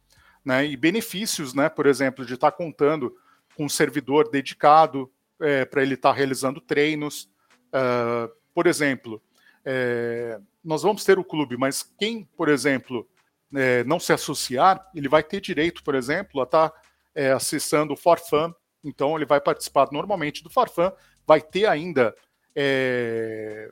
B: né? E benefícios, né? Por exemplo, de estar tá contando com um servidor dedicado é, para ele estar tá realizando treinos. Uh, por exemplo, é, nós vamos ter o clube, mas quem, por exemplo, é, não se associar, ele vai ter direito, por exemplo, a estar tá, é, acessando o Forfan. Então, ele vai participar normalmente do Forfan, vai ter ainda é,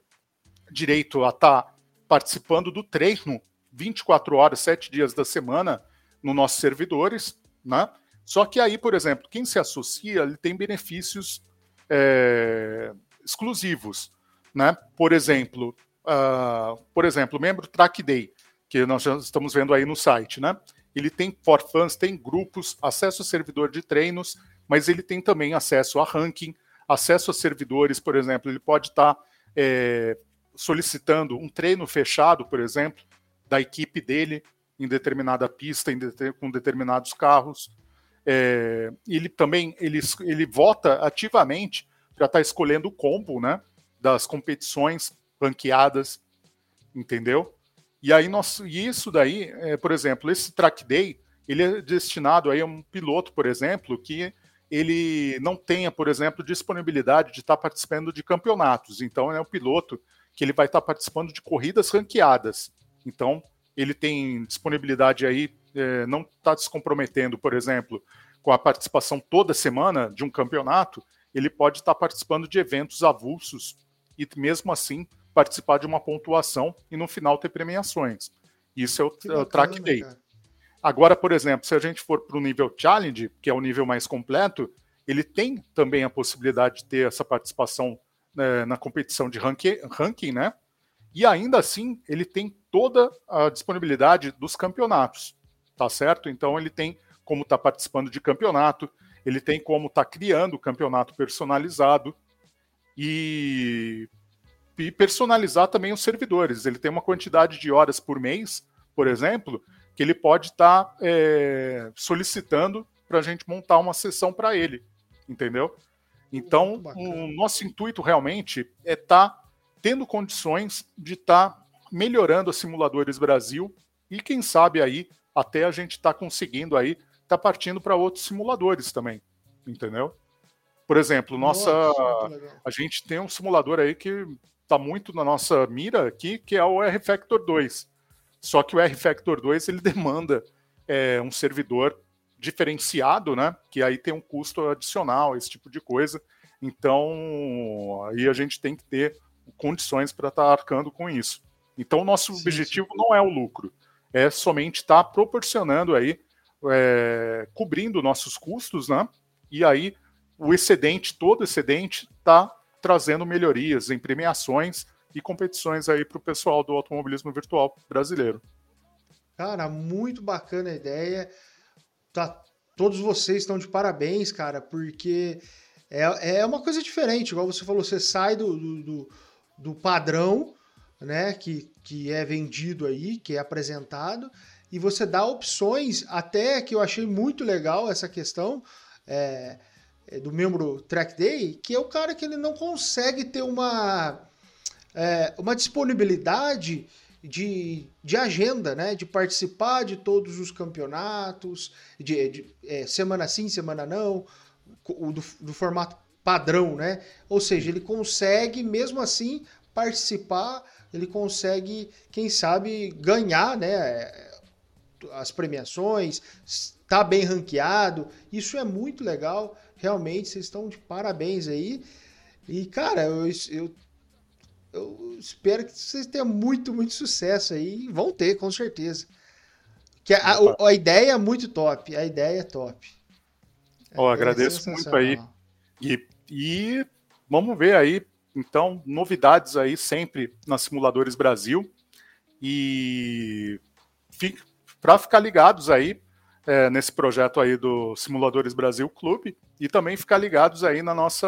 B: direito a estar tá participando do treino 24 horas, 7 dias da semana nos nossos servidores, né? Só que aí, por exemplo, quem se associa, ele tem benefícios é, exclusivos, né? Por exemplo, uh, por exemplo, membro Track Day, que nós já estamos vendo aí no site, né? Ele tem for fans, tem grupos, acesso a servidor de treinos, mas ele tem também acesso a ranking, acesso a servidores, por exemplo, ele pode estar tá, é, solicitando um treino fechado, por exemplo, da equipe dele em determinada pista, em com determinados carros. É, ele também ele, ele vota ativamente para estar tá escolhendo o combo né, das competições ranqueadas, entendeu? E aí nós, e isso daí, é, por exemplo, esse track day, ele é destinado aí a um piloto, por exemplo, que ele não tenha, por exemplo, disponibilidade de estar participando de campeonatos. Então, é um piloto que ele vai estar participando de corridas ranqueadas. Então, ele tem disponibilidade aí, é, não está se comprometendo, por exemplo, com a participação toda semana de um campeonato, ele pode estar participando de eventos avulsos e, mesmo assim, participar de uma pontuação e no final ter premiações. Isso é o, é o track day. Agora, por exemplo, se a gente for para o nível challenge, que é o nível mais completo, ele tem também a possibilidade de ter essa participação né, na competição de ranking, ranking, né? E ainda assim, ele tem toda a disponibilidade dos campeonatos, tá certo? Então, ele tem como tá participando de campeonato, ele tem como tá criando o campeonato personalizado e e personalizar também os servidores. Ele tem uma quantidade de horas por mês, por exemplo, que ele pode estar tá, é, solicitando para a gente montar uma sessão para ele, entendeu? Então, o nosso intuito realmente é estar tá tendo condições de estar tá melhorando a Simuladores Brasil e quem sabe aí até a gente está conseguindo aí tá partindo para outros simuladores também, entendeu? Por exemplo, nossa, nossa a gente tem um simulador aí que está muito na nossa mira aqui, que é o R-Factor 2. Só que o R-Factor 2 ele [LAUGHS] demanda é, um servidor diferenciado, né? Que aí tem um custo adicional, esse tipo de coisa. Então, aí a gente tem que ter condições para estar tá arcando com isso. Então, o nosso sim, objetivo sim. não é o lucro, é somente estar tá proporcionando aí, é, cobrindo nossos custos, né? E aí o excedente, todo excedente, está trazendo melhorias em premiações e competições aí para o pessoal do automobilismo virtual brasileiro.
A: Cara, muito bacana a ideia. Tá, todos vocês estão de parabéns, cara, porque é, é uma coisa diferente. Igual você falou, você sai do, do, do padrão, né, que, que é vendido aí, que é apresentado, e você dá opções, até que eu achei muito legal essa questão. É, é, do membro Track Day, que é o cara que ele não consegue ter uma, é, uma disponibilidade de, de agenda, né? De participar de todos os campeonatos, de, de é, semana sim, semana não, do, do formato padrão, né? Ou seja, ele consegue mesmo assim participar, ele consegue, quem sabe, ganhar, né? As premiações, tá bem ranqueado. Isso é muito legal. Realmente, vocês estão de parabéns aí. E, cara, eu, eu, eu espero que vocês tenham muito, muito sucesso aí. Vão ter, com certeza. Que a, a, a ideia é muito top. A ideia é top.
B: Oh, agradeço muito aí. E, e vamos ver aí, então, novidades aí sempre na Simuladores Brasil. E para ficar ligados aí, é, nesse projeto aí do Simuladores Brasil Clube e também ficar ligados aí nas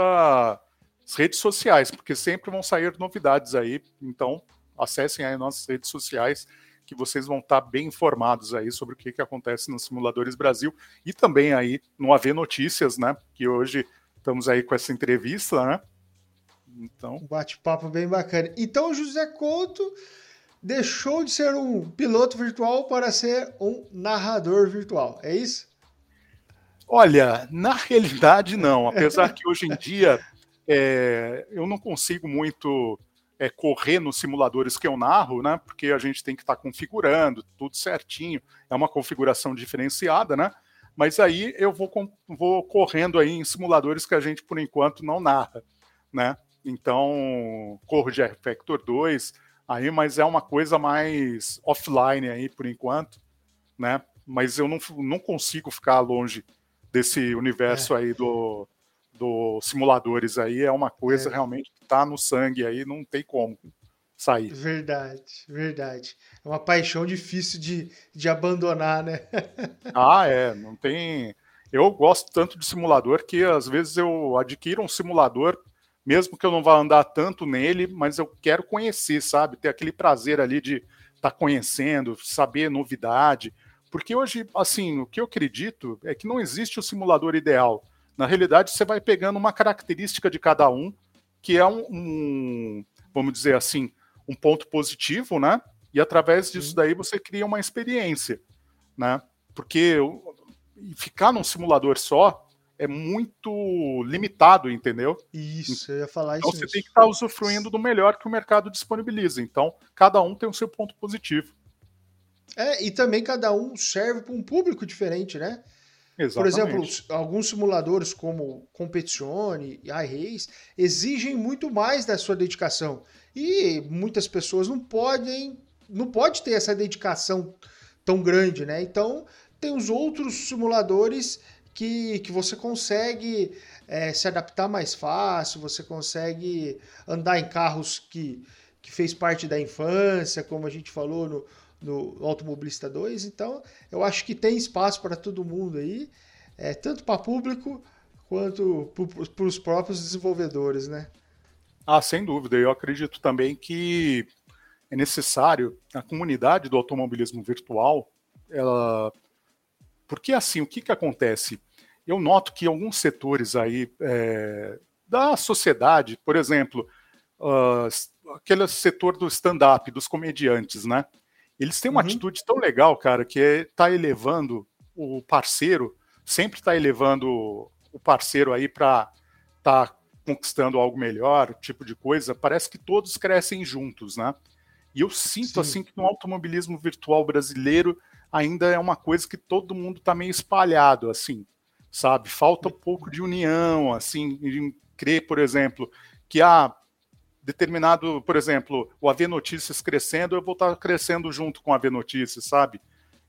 B: nossas redes sociais, porque sempre vão sair novidades aí. Então, acessem aí nossas redes sociais, que vocês vão estar bem informados aí sobre o que, que acontece nos Simuladores Brasil e também aí no AV Notícias, né? Que hoje estamos aí com essa entrevista, né?
A: Então... Um bate-papo bem bacana. Então, José Couto deixou de ser um piloto virtual para ser um narrador virtual, é isso?
B: Olha, na realidade não, apesar que hoje em dia é, eu não consigo muito é, correr nos simuladores que eu narro, né? Porque a gente tem que estar tá configurando tudo certinho, é uma configuração diferenciada, né? Mas aí eu vou, vou correndo aí em simuladores que a gente, por enquanto, não narra, né? Então, corro de R-Factor 2, aí, mas é uma coisa mais offline aí, por enquanto, né? Mas eu não, não consigo ficar longe desse universo é. aí do, do simuladores aí, é uma coisa é. realmente que tá no sangue aí, não tem como sair.
A: Verdade, verdade. É uma paixão difícil de, de abandonar, né? [LAUGHS]
B: ah, é, não tem... Eu gosto tanto de simulador que às vezes eu adquiro um simulador mesmo que eu não vá andar tanto nele, mas eu quero conhecer, sabe? Ter aquele prazer ali de estar tá conhecendo, saber novidade. Porque hoje, assim, o que eu acredito é que não existe o simulador ideal. Na realidade, você vai pegando uma característica de cada um, que é um, um vamos dizer assim, um ponto positivo, né? E através disso daí você cria uma experiência, né? Porque ficar num simulador só é muito limitado, entendeu?
A: Isso, eu ia falar
B: então,
A: isso.
B: Então você tem que estar tá usufruindo do melhor que o mercado disponibiliza. Então, cada um tem o seu ponto positivo.
A: É, e também cada um serve para um público diferente, né? Exatamente. Por exemplo, alguns simuladores como Competizione e iRace exigem muito mais da sua dedicação. E muitas pessoas não podem, não pode ter essa dedicação tão grande, né? Então, tem os outros simuladores que, que você consegue é, se adaptar mais fácil, você consegue andar em carros que, que fez parte da infância, como a gente falou no, no Automobilista 2. Então, eu acho que tem espaço para todo mundo aí, é, tanto para público quanto para os próprios desenvolvedores, né?
B: Ah, sem dúvida. Eu acredito também que é necessário a comunidade do automobilismo virtual, ela porque assim, o que, que acontece? Eu noto que alguns setores aí é, da sociedade, por exemplo, uh, aquele setor do stand-up, dos comediantes, né? Eles têm uma uhum. atitude tão legal, cara, que é tá elevando o parceiro, sempre está elevando o parceiro aí para tá conquistando algo melhor, tipo de coisa. Parece que todos crescem juntos, né? E eu sinto Sim. assim que no automobilismo virtual brasileiro ainda é uma coisa que todo mundo está meio espalhado, assim, sabe? Falta um pouco de união, assim, de crer, por exemplo, que há ah, determinado, por exemplo, o AV Notícias crescendo, eu vou estar crescendo junto com o AV Notícias, sabe?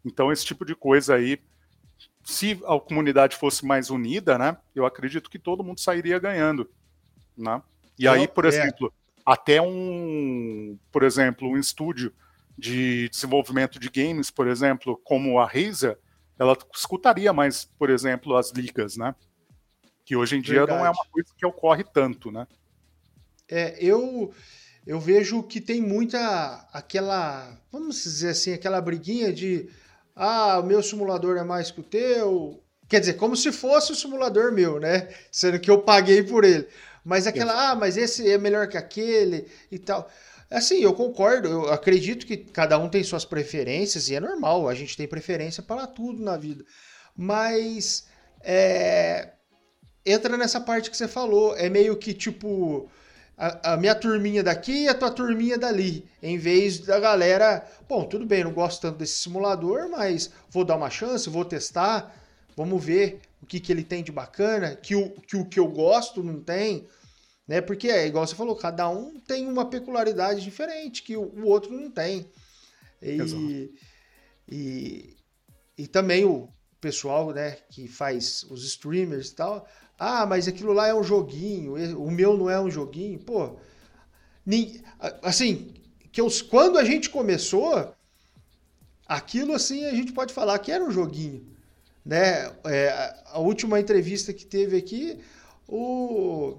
B: Então, esse tipo de coisa aí, se a comunidade fosse mais unida, né, eu acredito que todo mundo sairia ganhando, né? E aí, por é. exemplo, até um, por exemplo, um estúdio de desenvolvimento de games, por exemplo, como a Razer, ela escutaria mais, por exemplo, as ligas, né? Que hoje em dia Verdade. não é uma coisa que ocorre tanto, né?
A: É, eu eu vejo que tem muita aquela, vamos dizer assim, aquela briguinha de ah, o meu simulador é mais que o teu. Quer dizer, como se fosse o simulador meu, né? Sendo que eu paguei por ele. Mas aquela, ah, mas esse é melhor que aquele e tal. Assim, eu concordo, eu acredito que cada um tem suas preferências e é normal, a gente tem preferência para tudo na vida. Mas é, entra nessa parte que você falou, é meio que tipo a, a, minha turminha daqui e a tua turminha dali, em vez da galera, bom, tudo bem, não gosto tanto desse simulador, mas vou dar uma chance, vou testar, vamos ver o que, que ele tem de bacana, que o, que o que eu gosto não tem, né? Porque é igual você falou, cada um tem uma peculiaridade diferente que o, o outro não tem. E, e, e também o pessoal, né, que faz os streamers e tal, ah, mas aquilo lá é um joguinho, o meu não é um joguinho. Pô, assim, que eu, quando a gente começou, aquilo assim a gente pode falar que era um joguinho. Né? É, a última entrevista que teve aqui, o,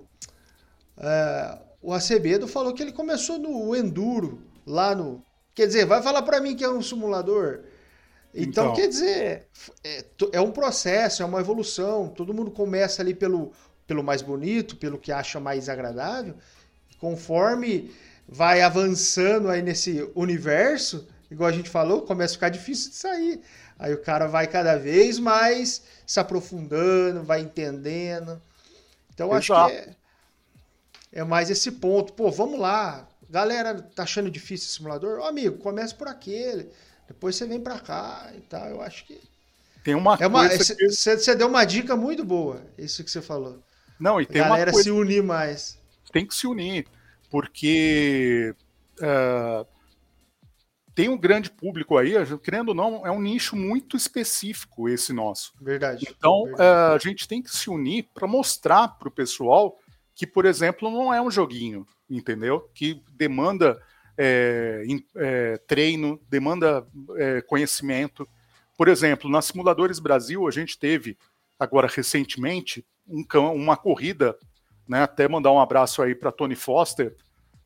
A: é, o Acebedo falou que ele começou no Enduro, lá no Quer dizer, vai falar para mim que é um simulador? Então, então, quer dizer, é, é um processo, é uma evolução. Todo mundo começa ali pelo, pelo mais bonito, pelo que acha mais agradável. Conforme vai avançando aí nesse universo, igual a gente falou, começa a ficar difícil de sair. Aí o cara vai cada vez mais se aprofundando, vai entendendo. Então acho que é, é, mais esse ponto. Pô, vamos lá. Galera, tá achando difícil esse simulador? Ô, amigo, começa por aquele. Depois você vem para cá e tal. Eu acho que.
B: Tem uma
A: é uma Você que... deu uma dica muito boa, isso que você falou.
B: Não, e tem
A: A galera
B: uma coisa...
A: se unir mais.
B: Tem que se unir, porque. Uh tem um grande público aí, querendo ou não, é um nicho muito específico esse nosso.
A: Verdade.
B: Então,
A: verdade.
B: Uh, a gente tem que se unir para mostrar para o pessoal que, por exemplo, não é um joguinho, entendeu? Que demanda é, é, treino, demanda é, conhecimento. Por exemplo, na Simuladores Brasil, a gente teve, agora recentemente, um, uma corrida, né, até mandar um abraço aí para Tony Foster,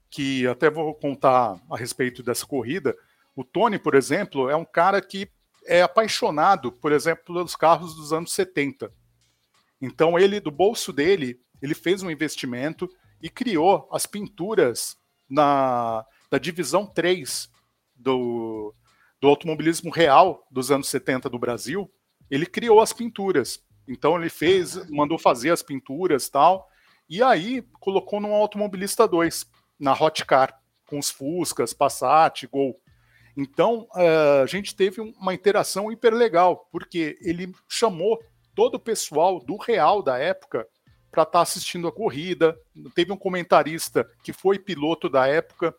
B: que até vou contar a respeito dessa corrida o Tony, por exemplo, é um cara que é apaixonado, por exemplo, pelos carros dos anos 70. Então ele, do bolso dele, ele fez um investimento e criou as pinturas na, da divisão 3 do, do automobilismo real dos anos 70 do Brasil. Ele criou as pinturas. Então ele fez, mandou fazer as pinturas tal, e aí colocou no Automobilista 2, na Hot Car, com os Fuscas, Passat, Gol. Então, uh, a gente teve uma interação hiper legal, porque ele chamou todo o pessoal do Real da época para estar tá assistindo a corrida. Teve um comentarista que foi piloto da época.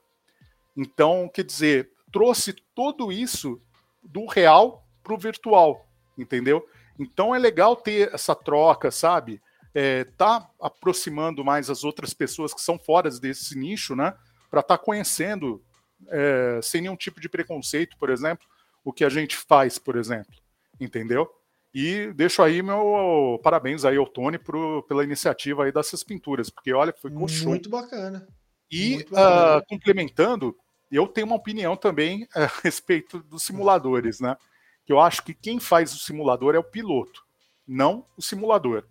B: Então, quer dizer, trouxe tudo isso do real para o virtual, entendeu? Então é legal ter essa troca, sabe? É, tá aproximando mais as outras pessoas que são fora desse nicho, né? Para estar tá conhecendo é, sem nenhum tipo de preconceito, por exemplo, o que a gente faz, por exemplo, entendeu? E deixo aí meu parabéns aí ao Tony pro, pela iniciativa aí dessas pinturas, porque olha, foi
A: show. Muito bacana.
B: E Muito bacana. Uh, complementando, eu tenho uma opinião também a respeito dos simuladores, né? Que eu acho que quem faz o simulador é o piloto, não o simulador.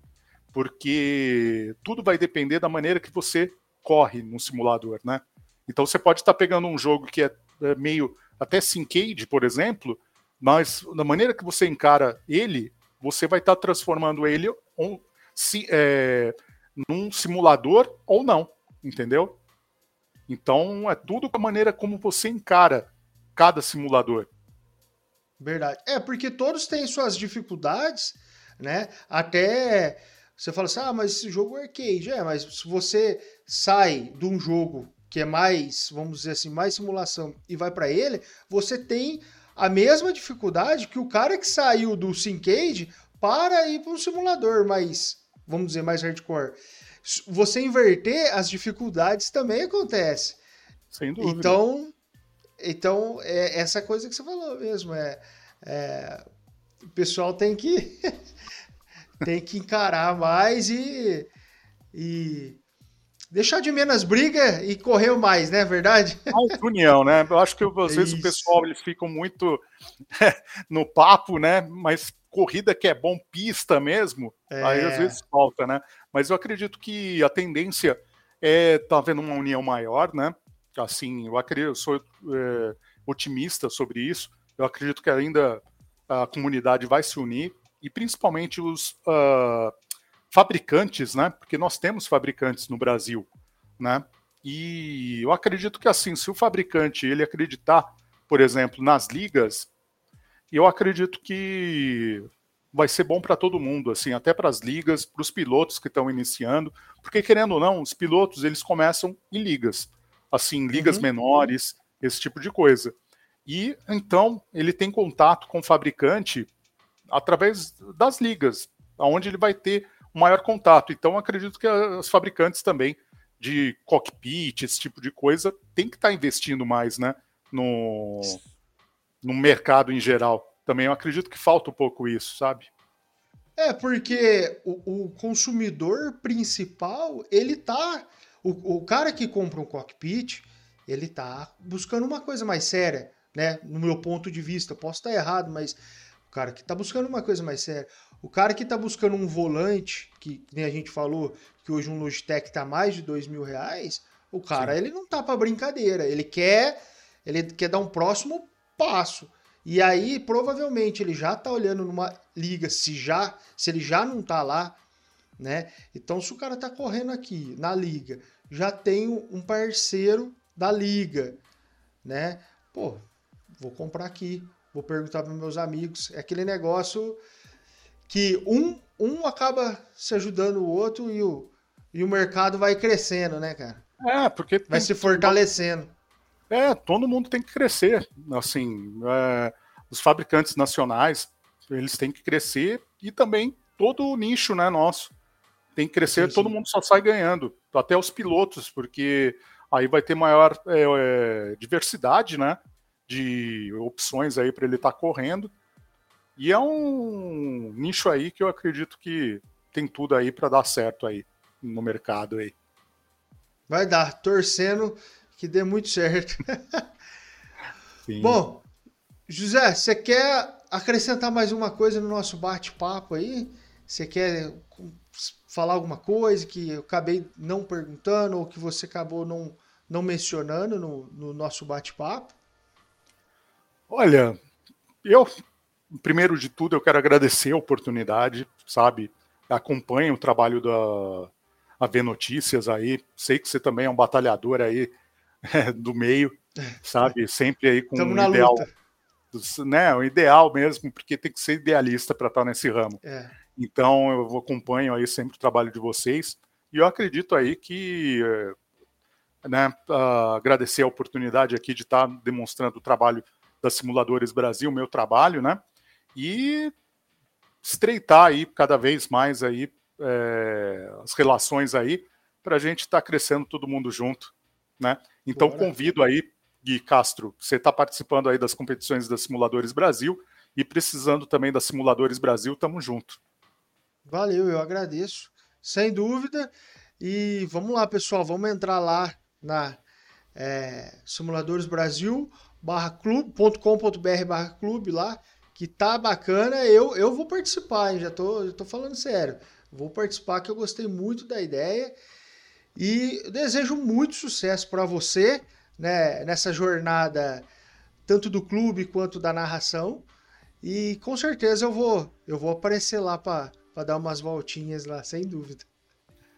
B: Porque tudo vai depender da maneira que você corre no simulador, né? Então você pode estar pegando um jogo que é, é meio até Syncade, por exemplo, mas da maneira que você encara ele, você vai estar transformando ele um, se, é, num simulador ou não, entendeu? Então é tudo a maneira como você encara cada simulador.
A: Verdade. É, porque todos têm suas dificuldades, né? Até você fala assim, ah, mas esse jogo é arcade. É, mas se você sai de um jogo que é mais, vamos dizer assim, mais simulação e vai para ele, você tem a mesma dificuldade que o cara que saiu do Syncade para ir para um simulador mais, vamos dizer, mais hardcore. Você inverter as dificuldades também acontece.
B: Sem dúvida.
A: Então, então é essa coisa que você falou mesmo. É, é o pessoal tem que [LAUGHS] tem que encarar mais e, e deixar de menos briga e correr mais, né? Verdade? [LAUGHS]
B: Mais união, né? Eu acho que às vezes o pessoal eles ficam muito [LAUGHS] no papo, né? Mas corrida que é bom, pista mesmo, é. aí às vezes falta, né? Mas eu acredito que a tendência é tá havendo uma união maior, né? Assim, eu acredito, eu sou é, otimista sobre isso. Eu acredito que ainda a comunidade vai se unir e principalmente os uh, fabricantes, né? Porque nós temos fabricantes no Brasil, né? E eu acredito que assim, se o fabricante ele acreditar, por exemplo, nas ligas, eu acredito que vai ser bom para todo mundo, assim, até para as ligas, para os pilotos que estão iniciando, porque querendo ou não, os pilotos eles começam em ligas, assim, ligas uhum. menores, esse tipo de coisa. E então ele tem contato com o fabricante através das ligas, onde ele vai ter maior contato. Então, acredito que os fabricantes também de cockpit, esse tipo de coisa, tem que estar tá investindo mais né, no, no mercado em geral. Também eu acredito que falta um pouco isso, sabe?
A: É, porque o, o consumidor principal, ele tá. O, o cara que compra um cockpit, ele tá buscando uma coisa mais séria, né? No meu ponto de vista, posso estar errado, mas o cara que tá buscando uma coisa mais séria, o cara que tá buscando um volante, que nem a gente falou, que hoje um Logitech tá mais de dois mil reais, o cara, Sim. ele não tá para brincadeira, ele quer, ele quer dar um próximo passo. E aí, provavelmente, ele já tá olhando numa liga, se já, se ele já não tá lá, né? Então, se o cara tá correndo aqui na liga, já tem um parceiro da liga, né? Pô, vou comprar aqui, vou perguntar para meus amigos. É aquele negócio que um, um acaba se ajudando o outro e o, e o mercado vai crescendo, né, cara?
B: É, porque
A: vai se fortalecendo.
B: É, todo mundo tem que crescer. Assim, é, os fabricantes nacionais, eles têm que crescer e também todo o nicho, né, nosso. Tem que crescer, sim, sim. todo mundo só sai ganhando. Até os pilotos, porque aí vai ter maior é, é, diversidade, né, de opções aí para ele estar tá correndo. E é um nicho aí que eu acredito que tem tudo aí para dar certo aí no mercado aí.
A: Vai dar, torcendo que dê muito certo. [LAUGHS] Bom, José, você quer acrescentar mais uma coisa no nosso bate-papo aí? Você quer falar alguma coisa que eu acabei não perguntando ou que você acabou não, não mencionando no, no nosso bate-papo?
B: Olha, eu, primeiro de tudo, eu quero agradecer a oportunidade, sabe? Acompanho o trabalho da a ver notícias aí. Sei que você também é um batalhador aí [LAUGHS] do meio, sabe? Sempre aí com o um ideal. Luta. Né, o ideal mesmo, porque tem que ser idealista para estar nesse ramo. É. Então eu acompanho aí sempre o trabalho de vocês e eu acredito aí que né, uh, agradecer a oportunidade aqui de estar demonstrando o trabalho da Simuladores Brasil, meu trabalho, né? E estreitar aí cada vez mais aí é, as relações aí para a gente estar tá crescendo todo mundo junto né? Então Bora. convido aí, Gui Castro, você está participando aí das competições da Simuladores Brasil e precisando também da Simuladores Brasil, tamo junto.
A: Valeu, eu agradeço, sem dúvida. E vamos lá, pessoal, vamos entrar lá na é, Simuladores Brasil barra clube.com.br barra clube lá, que tá bacana. Eu, eu vou participar, hein? Já tô, já tô falando sério. Vou participar que eu gostei muito da ideia. E desejo muito sucesso para você né, nessa jornada, tanto do clube quanto da narração. E com certeza eu vou, eu vou aparecer lá para dar umas voltinhas lá, sem dúvida.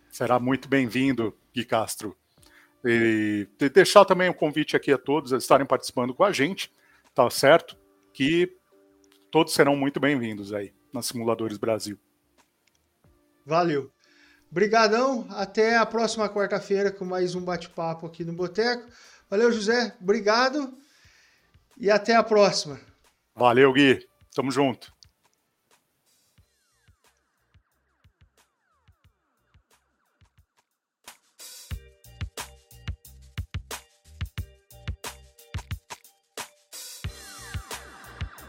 B: Será muito bem-vindo, Gui Castro. E deixar também o um convite aqui a todos a estarem participando com a gente, tá certo? Que todos serão muito bem-vindos aí na Simuladores Brasil.
A: Valeu. Brigadão, até a próxima quarta-feira com mais um bate-papo aqui no Boteco. Valeu, José, obrigado e até a próxima.
B: Valeu, Gui. Tamo junto.